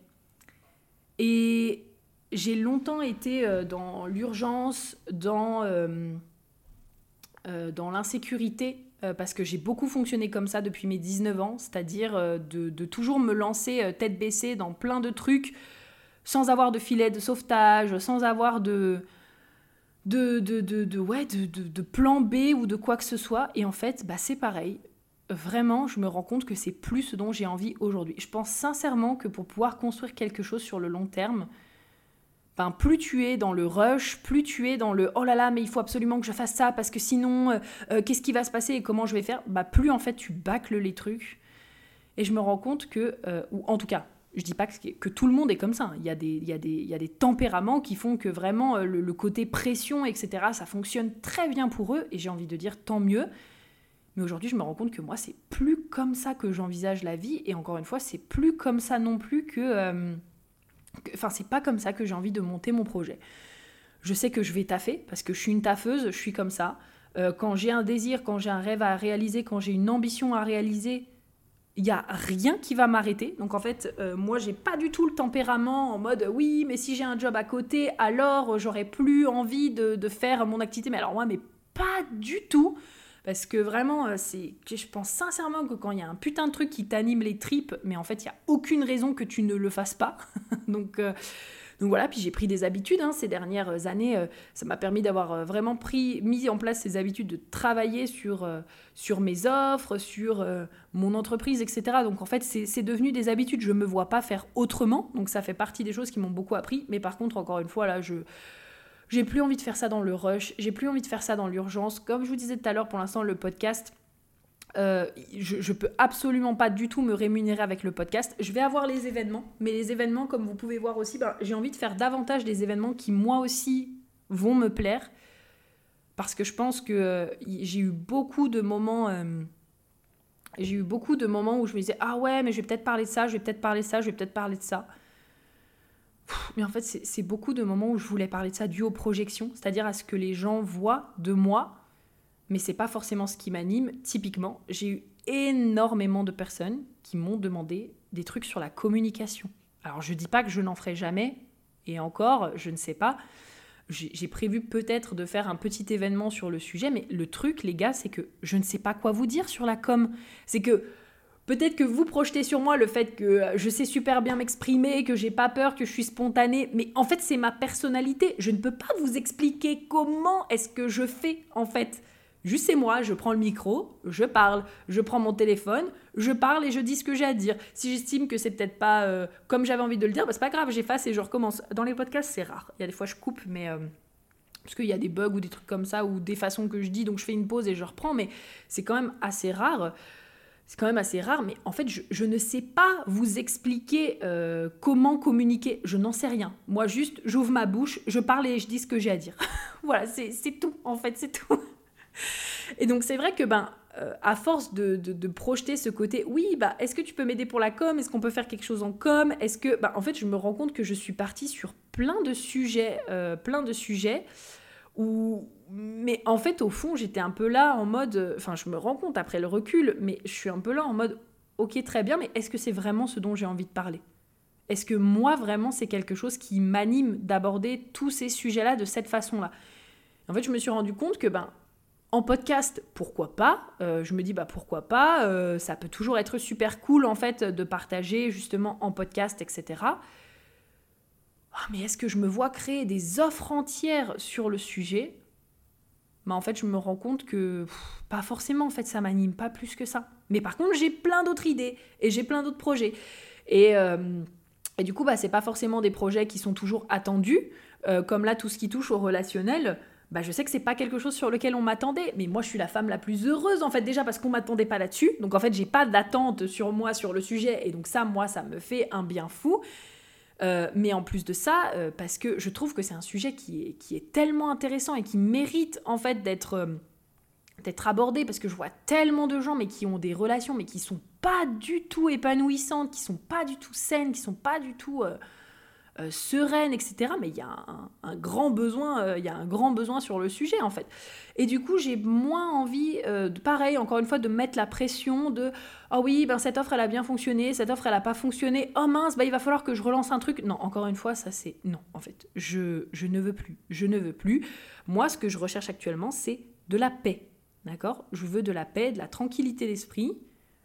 Et j'ai longtemps été euh, dans l'urgence, dans, dans l'insécurité euh, parce que j'ai beaucoup fonctionné comme ça depuis mes 19 ans, c'est-à-dire euh, de, toujours me lancer euh, tête baissée dans plein de trucs sans avoir de filet de sauvetage, sans avoir de, de, de, de, ouais, de, plan B ou de quoi que ce soit. Et en fait, bah, c'est pareil. Vraiment, je me rends compte que c'est plus ce dont j'ai envie aujourd'hui. Je pense sincèrement que pour pouvoir construire quelque chose sur le long terme, plus tu es dans le rush, plus tu es dans le oh là là, mais il faut absolument que je fasse ça parce que sinon, euh, euh, qu'est-ce qui va se passer et comment je vais faire Bah, plus en fait tu bâcles les trucs. Et je me rends compte que, euh, ou en tout cas, je dis pas que, que, tout le monde est comme ça. Il y, a des, il, y a des, il y a des tempéraments qui font que vraiment le, côté pression, etc., ça fonctionne très bien pour eux. Et j'ai envie de dire tant mieux. Mais aujourd'hui, je me rends compte que moi, c'est plus comme ça que j'envisage la vie. Et encore une fois, c'est plus comme ça non plus que Enfin, c'est pas comme ça que j'ai envie de monter mon projet. Je sais que je vais taffer parce que je suis une taffeuse, je suis comme ça. Euh, quand j'ai un désir, quand j'ai un rêve à réaliser, quand j'ai une ambition à réaliser, il n'y a rien qui va m'arrêter. Donc en fait, moi, moi, j'ai pas du tout le tempérament en mode oui, mais si j'ai un job à côté, alors j'aurais plus envie de, faire mon activité. Mais alors moi, mais pas du tout. Parce que vraiment, euh, c'est, je pense sincèrement que quand il y a un putain de truc qui t'anime les tripes, mais en fait, il n'y a aucune raison que tu ne le fasses pas. donc, euh, donc voilà, puis j'ai pris des habitudes hein, ces dernières années. Euh, ça m'a permis d'avoir vraiment mis en place ces habitudes de travailler sur, sur mes offres, sur mon entreprise, etc. Donc en fait, c'est devenu des habitudes. Je ne me vois pas faire autrement. Donc ça fait partie des choses qui m'ont beaucoup appris. Mais par contre, encore une fois, là, je j'ai plus envie de faire ça dans le rush, j'ai plus envie de faire ça dans l'urgence. Comme je vous disais tout à l'heure, pour l'instant, le podcast, euh, je, je peux absolument pas du tout me rémunérer avec le podcast. Je vais avoir les événements, mais les événements, comme vous pouvez voir aussi, ben, j'ai envie de faire davantage des événements qui, moi aussi, vont me plaire. Parce que je pense que euh, j'ai eu beaucoup de moments. Euh, j'ai eu beaucoup de moments où je me disais Ah ouais, mais je vais peut-être parler de ça, je vais peut-être parler de ça, je vais peut-être parler de ça. Mais en fait, c'est beaucoup de moments où je voulais parler de ça dû aux projections, c'est-à-dire à ce que les gens voient de moi, mais c'est pas forcément ce qui m'anime. Typiquement, j'ai eu énormément de personnes qui m'ont demandé des trucs sur la communication. Alors, je dis pas que je n'en ferai jamais, et encore, je ne sais pas. J'ai prévu peut-être de faire un petit événement sur le sujet, mais le truc, les gars, c'est que je ne sais pas quoi vous dire sur la com. C'est que Peut-être que vous projetez sur moi le fait que je sais super bien m'exprimer, que j'ai pas peur, que je suis spontanée, mais en fait c'est ma personnalité. Je ne peux pas vous expliquer comment est-ce que je fais en fait. Juste c'est moi, je prends le micro, je parle, je prends mon téléphone, je parle et je dis ce que j'ai à dire. Si j'estime que c'est peut-être pas euh, comme j'avais envie de le dire, bah c'est pas grave, j'efface et je recommence. Dans les podcasts c'est rare. Il y a des fois je coupe, mais euh, parce qu'il y a des bugs ou des trucs comme ça ou des façons que je dis, donc je fais une pause et je reprends, mais c'est quand même assez rare c'est quand même assez rare, mais en fait, je, ne sais pas vous expliquer euh, comment communiquer. Je n'en sais rien. Moi, juste, j'ouvre ma bouche, je parle et je dis ce que j'ai à dire. voilà, c'est tout, en fait, c'est tout. et donc, c'est vrai que, ben, euh, à force de, de, projeter ce côté, oui, bah, est-ce que tu peux m'aider pour la com? Est-ce qu'on peut faire quelque chose en com? Est-ce que, bah, en fait, je me rends compte que je suis partie sur plein de sujets, euh, plein de sujets où mais en fait, au fond, j'étais un peu là en mode. Enfin, je me rends compte après le recul, mais je suis un peu là en mode Ok, très bien, mais est-ce que c'est vraiment ce dont j'ai envie de parler? Est-ce que moi, vraiment, c'est quelque chose qui m'anime d'aborder tous ces sujets-là de cette façon-là? En fait, je me suis rendu compte que, ben, en podcast, pourquoi pas? Euh, Je me dis, bah pourquoi pas? Euh, Ça peut toujours être super cool, en fait, de partager justement en podcast, etc. Ah, mais est-ce que je me vois créer des offres entières sur le sujet? Mais en fait, je me rends compte que pas forcément, en fait, ça m'anime pas plus que ça. Mais par contre, j'ai plein d'autres idées et j'ai plein d'autres projets. Et, euh, et, du coup, bah, c'est pas forcément des projets qui sont toujours attendus. Euh, comme là, tout ce qui touche au relationnel, bah, je sais que c'est pas quelque chose sur lequel on m'attendait. Mais moi, je suis la femme la plus heureuse, en fait, déjà parce qu'on m'attendait pas là-dessus. Donc, en fait, j'ai pas d'attente sur moi, sur le sujet. Et donc, ça, moi, ça me fait un bien fou. Euh, mais en plus de ça, euh, parce que je trouve que c'est un sujet qui est, tellement intéressant et qui mérite en fait d'être euh, d'être abordé parce que je vois tellement de gens mais qui ont des relations mais qui sont pas du tout épanouissantes, qui sont pas du tout saines, qui sont pas du tout euh, sereine, etc. Mais il y a un, grand besoin, euh, il y a un grand besoin sur le sujet en fait. Et du coup, j'ai moins envie, euh, pareil, encore une fois, de mettre la pression de oh oui, ben cette offre elle a bien fonctionné, cette offre elle a pas fonctionné, oh mince, ben il va falloir que je relance un truc. Non, encore une fois, ça c'est non en fait. Je, je ne veux plus, je ne veux plus. Moi, ce que je recherche actuellement, c'est de la paix. D'accord? Je veux de la paix, de la tranquillité d'esprit,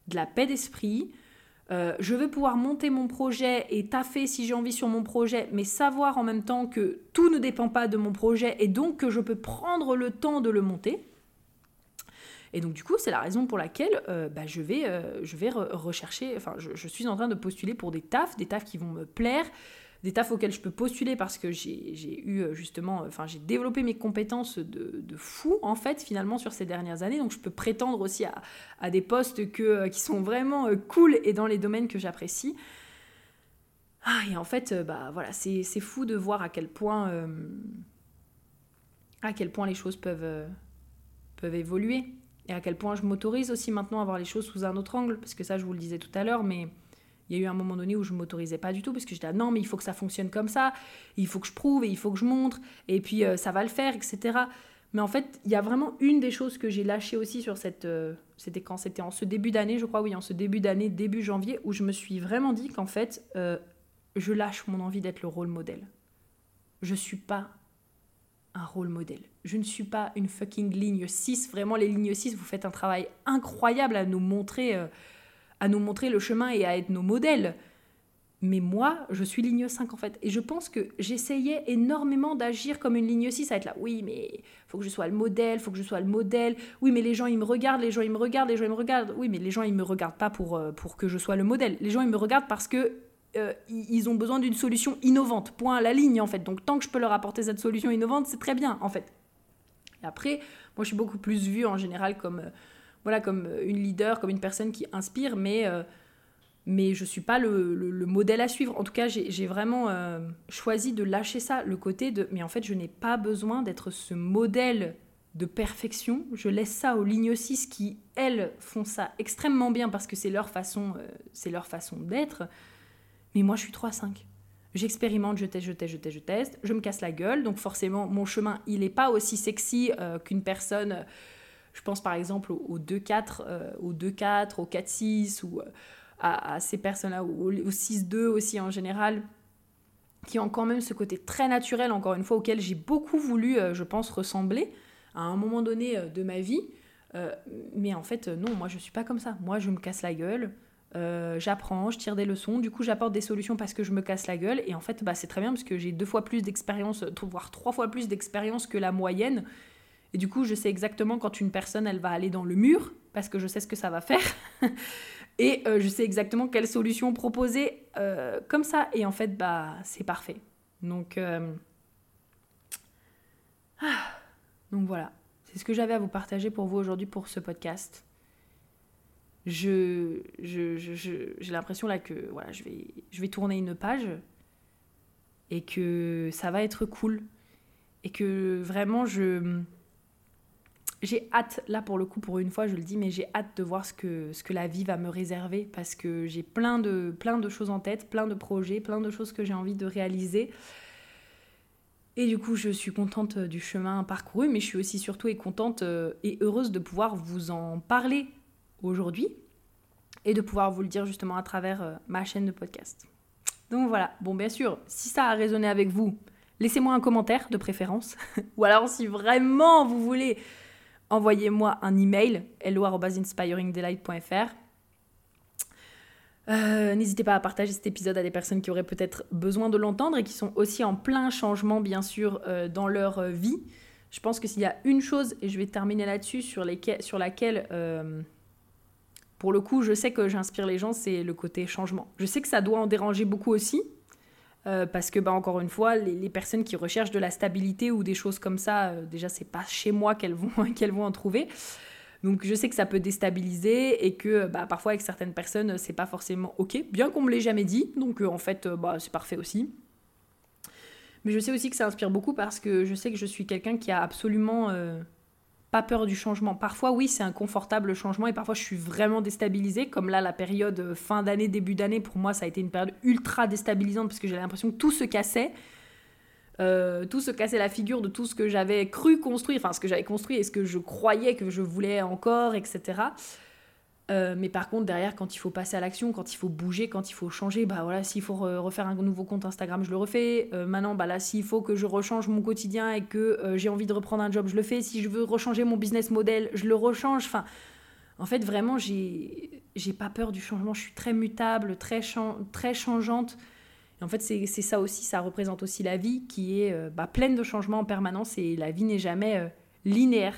de la paix d'esprit, euh, je veux pouvoir monter mon projet et taffer si j'ai envie sur mon projet, mais savoir en même temps que tout ne dépend pas de mon projet et donc que je peux prendre le temps de le monter. Et donc du coup, c'est la raison pour laquelle euh, bah, je vais, euh, je vais rechercher, enfin je, je, suis en train de postuler pour des tafs, des tafs qui vont me plaire, des tafs auxquels je peux postuler parce que j'ai eu euh, justement, euh, enfin j'ai développé mes compétences de, de, fou en fait finalement sur ces dernières années, donc je peux prétendre aussi à, des postes euh, qui sont vraiment cool et dans les domaines que j'apprécie. Ah, et en fait, bah voilà, c'est fou de voir à quel point, à quel point les choses peuvent, peuvent évoluer et à quel point je m'autorise aussi maintenant à voir les choses sous un autre angle, parce que ça, je vous le disais tout à l'heure, mais il y a eu un moment donné où je m'autorisais pas du tout parce que j'étais non mais il faut que ça fonctionne comme ça, il faut que je prouve et il faut que je montre et puis euh, ça va le faire, etc. Mais en fait, il y a vraiment une des choses que j'ai lâché aussi sur cette, euh, c'était quand C'était en ce début d'année, je crois, oui, en ce début d'année, début janvier, où je me suis vraiment dit qu'en fait, euh, je lâche mon envie d'être le rôle modèle. Je suis pas un rôle modèle. Je ne suis pas une fucking ligne 6. Vraiment, les lignes 6, vous faites un travail incroyable à nous montrer, à nous montrer le chemin et à être nos modèles. Mais moi, je suis ligne 5 en fait. Et je pense que j'essayais énormément d'agir comme une ligne 6, à être là. Oui, mais faut que je sois le modèle, faut que je sois le modèle. Oui, mais les gens, ils me regardent, les gens, ils me regardent, les gens, ils me regardent. Oui, mais les gens, ils me regardent pas pour, euh, pour que je sois le modèle. Les gens, ils me regardent parce que euh, ils ont besoin d'une solution innovante. Point à la ligne en fait. Donc tant que je peux leur apporter cette solution innovante, c'est très bien en fait. Après, moi, je suis beaucoup plus vue en général comme, euh, voilà, comme une leader, comme une personne qui inspire, mais mais je suis pas le, modèle à suivre. En tout cas, j'ai vraiment euh, choisi de lâcher ça, le côté de mais en fait, je n'ai pas besoin d'être ce modèle de perfection. Je laisse ça aux lignes 6 qui, elles, font ça extrêmement bien parce que c'est leur façon, euh, c'est leur façon d'être. Mais moi, je suis 3-5. J'expérimente, je teste, je teste, je teste, je teste. Je me casse la gueule. Donc forcément, mon chemin, il n'est pas aussi sexy euh, qu'une personne... je pense par exemple au 2-4, au 2-4, au 4-6 ou à, ces personnes-là, ou au 6-2 aussi en général, qui ont quand même ce côté très naturel, encore une fois, auquel j'ai beaucoup voulu, euh, je pense, ressembler à un moment donné euh, de ma vie. Euh, mais en fait, non, moi je suis pas comme ça. Moi je me casse la gueule, j'apprends, je tire des leçons, du coup j'apporte des solutions parce que je me casse la gueule. Et en fait, bah, c'est très bien parce que j'ai deux fois plus d'expérience, voire trois fois plus d'expérience que la moyenne. Et du coup, je sais exactement quand une personne, elle va aller dans le mur, parce que je sais ce que ça va faire. et euh, je sais exactement quelle solution proposer euh, comme ça. Et en fait, bah, c'est parfait. Donc, euh, ah. donc voilà. C'est ce que j'avais à vous partager pour vous aujourd'hui pour ce podcast. Je, j'ai l'impression là que voilà, je vais, je vais tourner une page et que ça va être cool et que vraiment je j'ai hâte, là pour le coup, pour une fois, je le dis, mais j'ai hâte de voir ce que, ce que la vie va me réserver parce que j'ai plein de, plein de choses en tête, plein de projets, plein de choses que j'ai envie de réaliser. Et du coup, je suis contente du chemin parcouru, mais je suis aussi surtout et contente euh, et heureuse de pouvoir vous en parler aujourd'hui et de pouvoir vous le dire justement à travers euh, ma chaîne de podcast. Donc voilà, bon bien sûr, si ça a résonné avec vous, laissez-moi un commentaire de préférence. Ou alors si vraiment vous voulez envoyez-moi un email hello@inspiringdelight.fr. Euh, N'hésitez pas à partager cet épisode à des personnes qui auraient peut-être besoin de l'entendre et qui sont aussi en plein changement, bien sûr, euh, dans leur euh, vie. Je pense que s'il y a une chose, et je vais terminer là-dessus, sur, sur laquelle, euh, pour le coup, je sais que j'inspire les gens, c'est le côté changement. Je sais que ça doit en déranger beaucoup aussi, euh, parce que, bah, encore une fois, les, personnes qui recherchent de la stabilité ou des choses comme ça, euh, déjà, c'est pas chez moi qu'elles vont, vont en trouver. Donc, je sais que ça peut déstabiliser et que bah, parfois, avec certaines personnes, c'est pas forcément OK, bien qu'on me l'ait jamais dit. Donc, euh, en fait, bah, c'est parfait aussi. Mais je sais aussi que ça inspire beaucoup parce que je sais que je suis quelqu'un qui a absolument pas peur du changement. Parfois, oui, c'est un confortable changement et parfois je suis vraiment déstabilisée. Comme là, la période euh, fin d'année, début d'année, pour moi, ça a été une période ultra déstabilisante parce que j'ai l'impression que tout se cassait. Euh, tout se cassait la figure de tout ce que j'avais cru construire, enfin ce que j'avais construit et ce que je croyais que je voulais encore, etc. Euh, mais par contre, derrière, quand il faut passer à l'action, quand il faut bouger, quand il faut changer, bah voilà, s'il faut refaire un nouveau compte Instagram, je le refais. Euh, maintenant, bah là, s'il faut que je rechange mon quotidien et que euh, j'ai envie de reprendre un job, je le fais. Si je veux rechanger mon business model, je le rechange. Enfin, en fait, vraiment, j'ai, j'ai pas peur du changement. Je suis très mutable, très, très changeante. En fait, c'est, ça aussi, ça représente aussi la vie qui est bah, pleine de changements en permanence et la vie n'est jamais linéaire.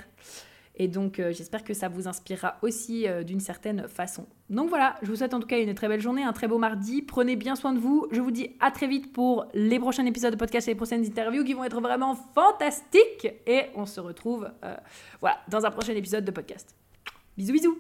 Et donc, euh, j'espère que ça vous inspirera aussi euh, d'une certaine façon. Donc voilà, je vous souhaite en tout cas une très belle journée, un très beau mardi. Prenez bien soin de vous. Je vous dis à très vite pour les prochains épisodes de podcast et les prochaines interviews qui vont être vraiment fantastiques. Et on se retrouve euh, voilà, dans un prochain épisode de podcast. Bisous, bisous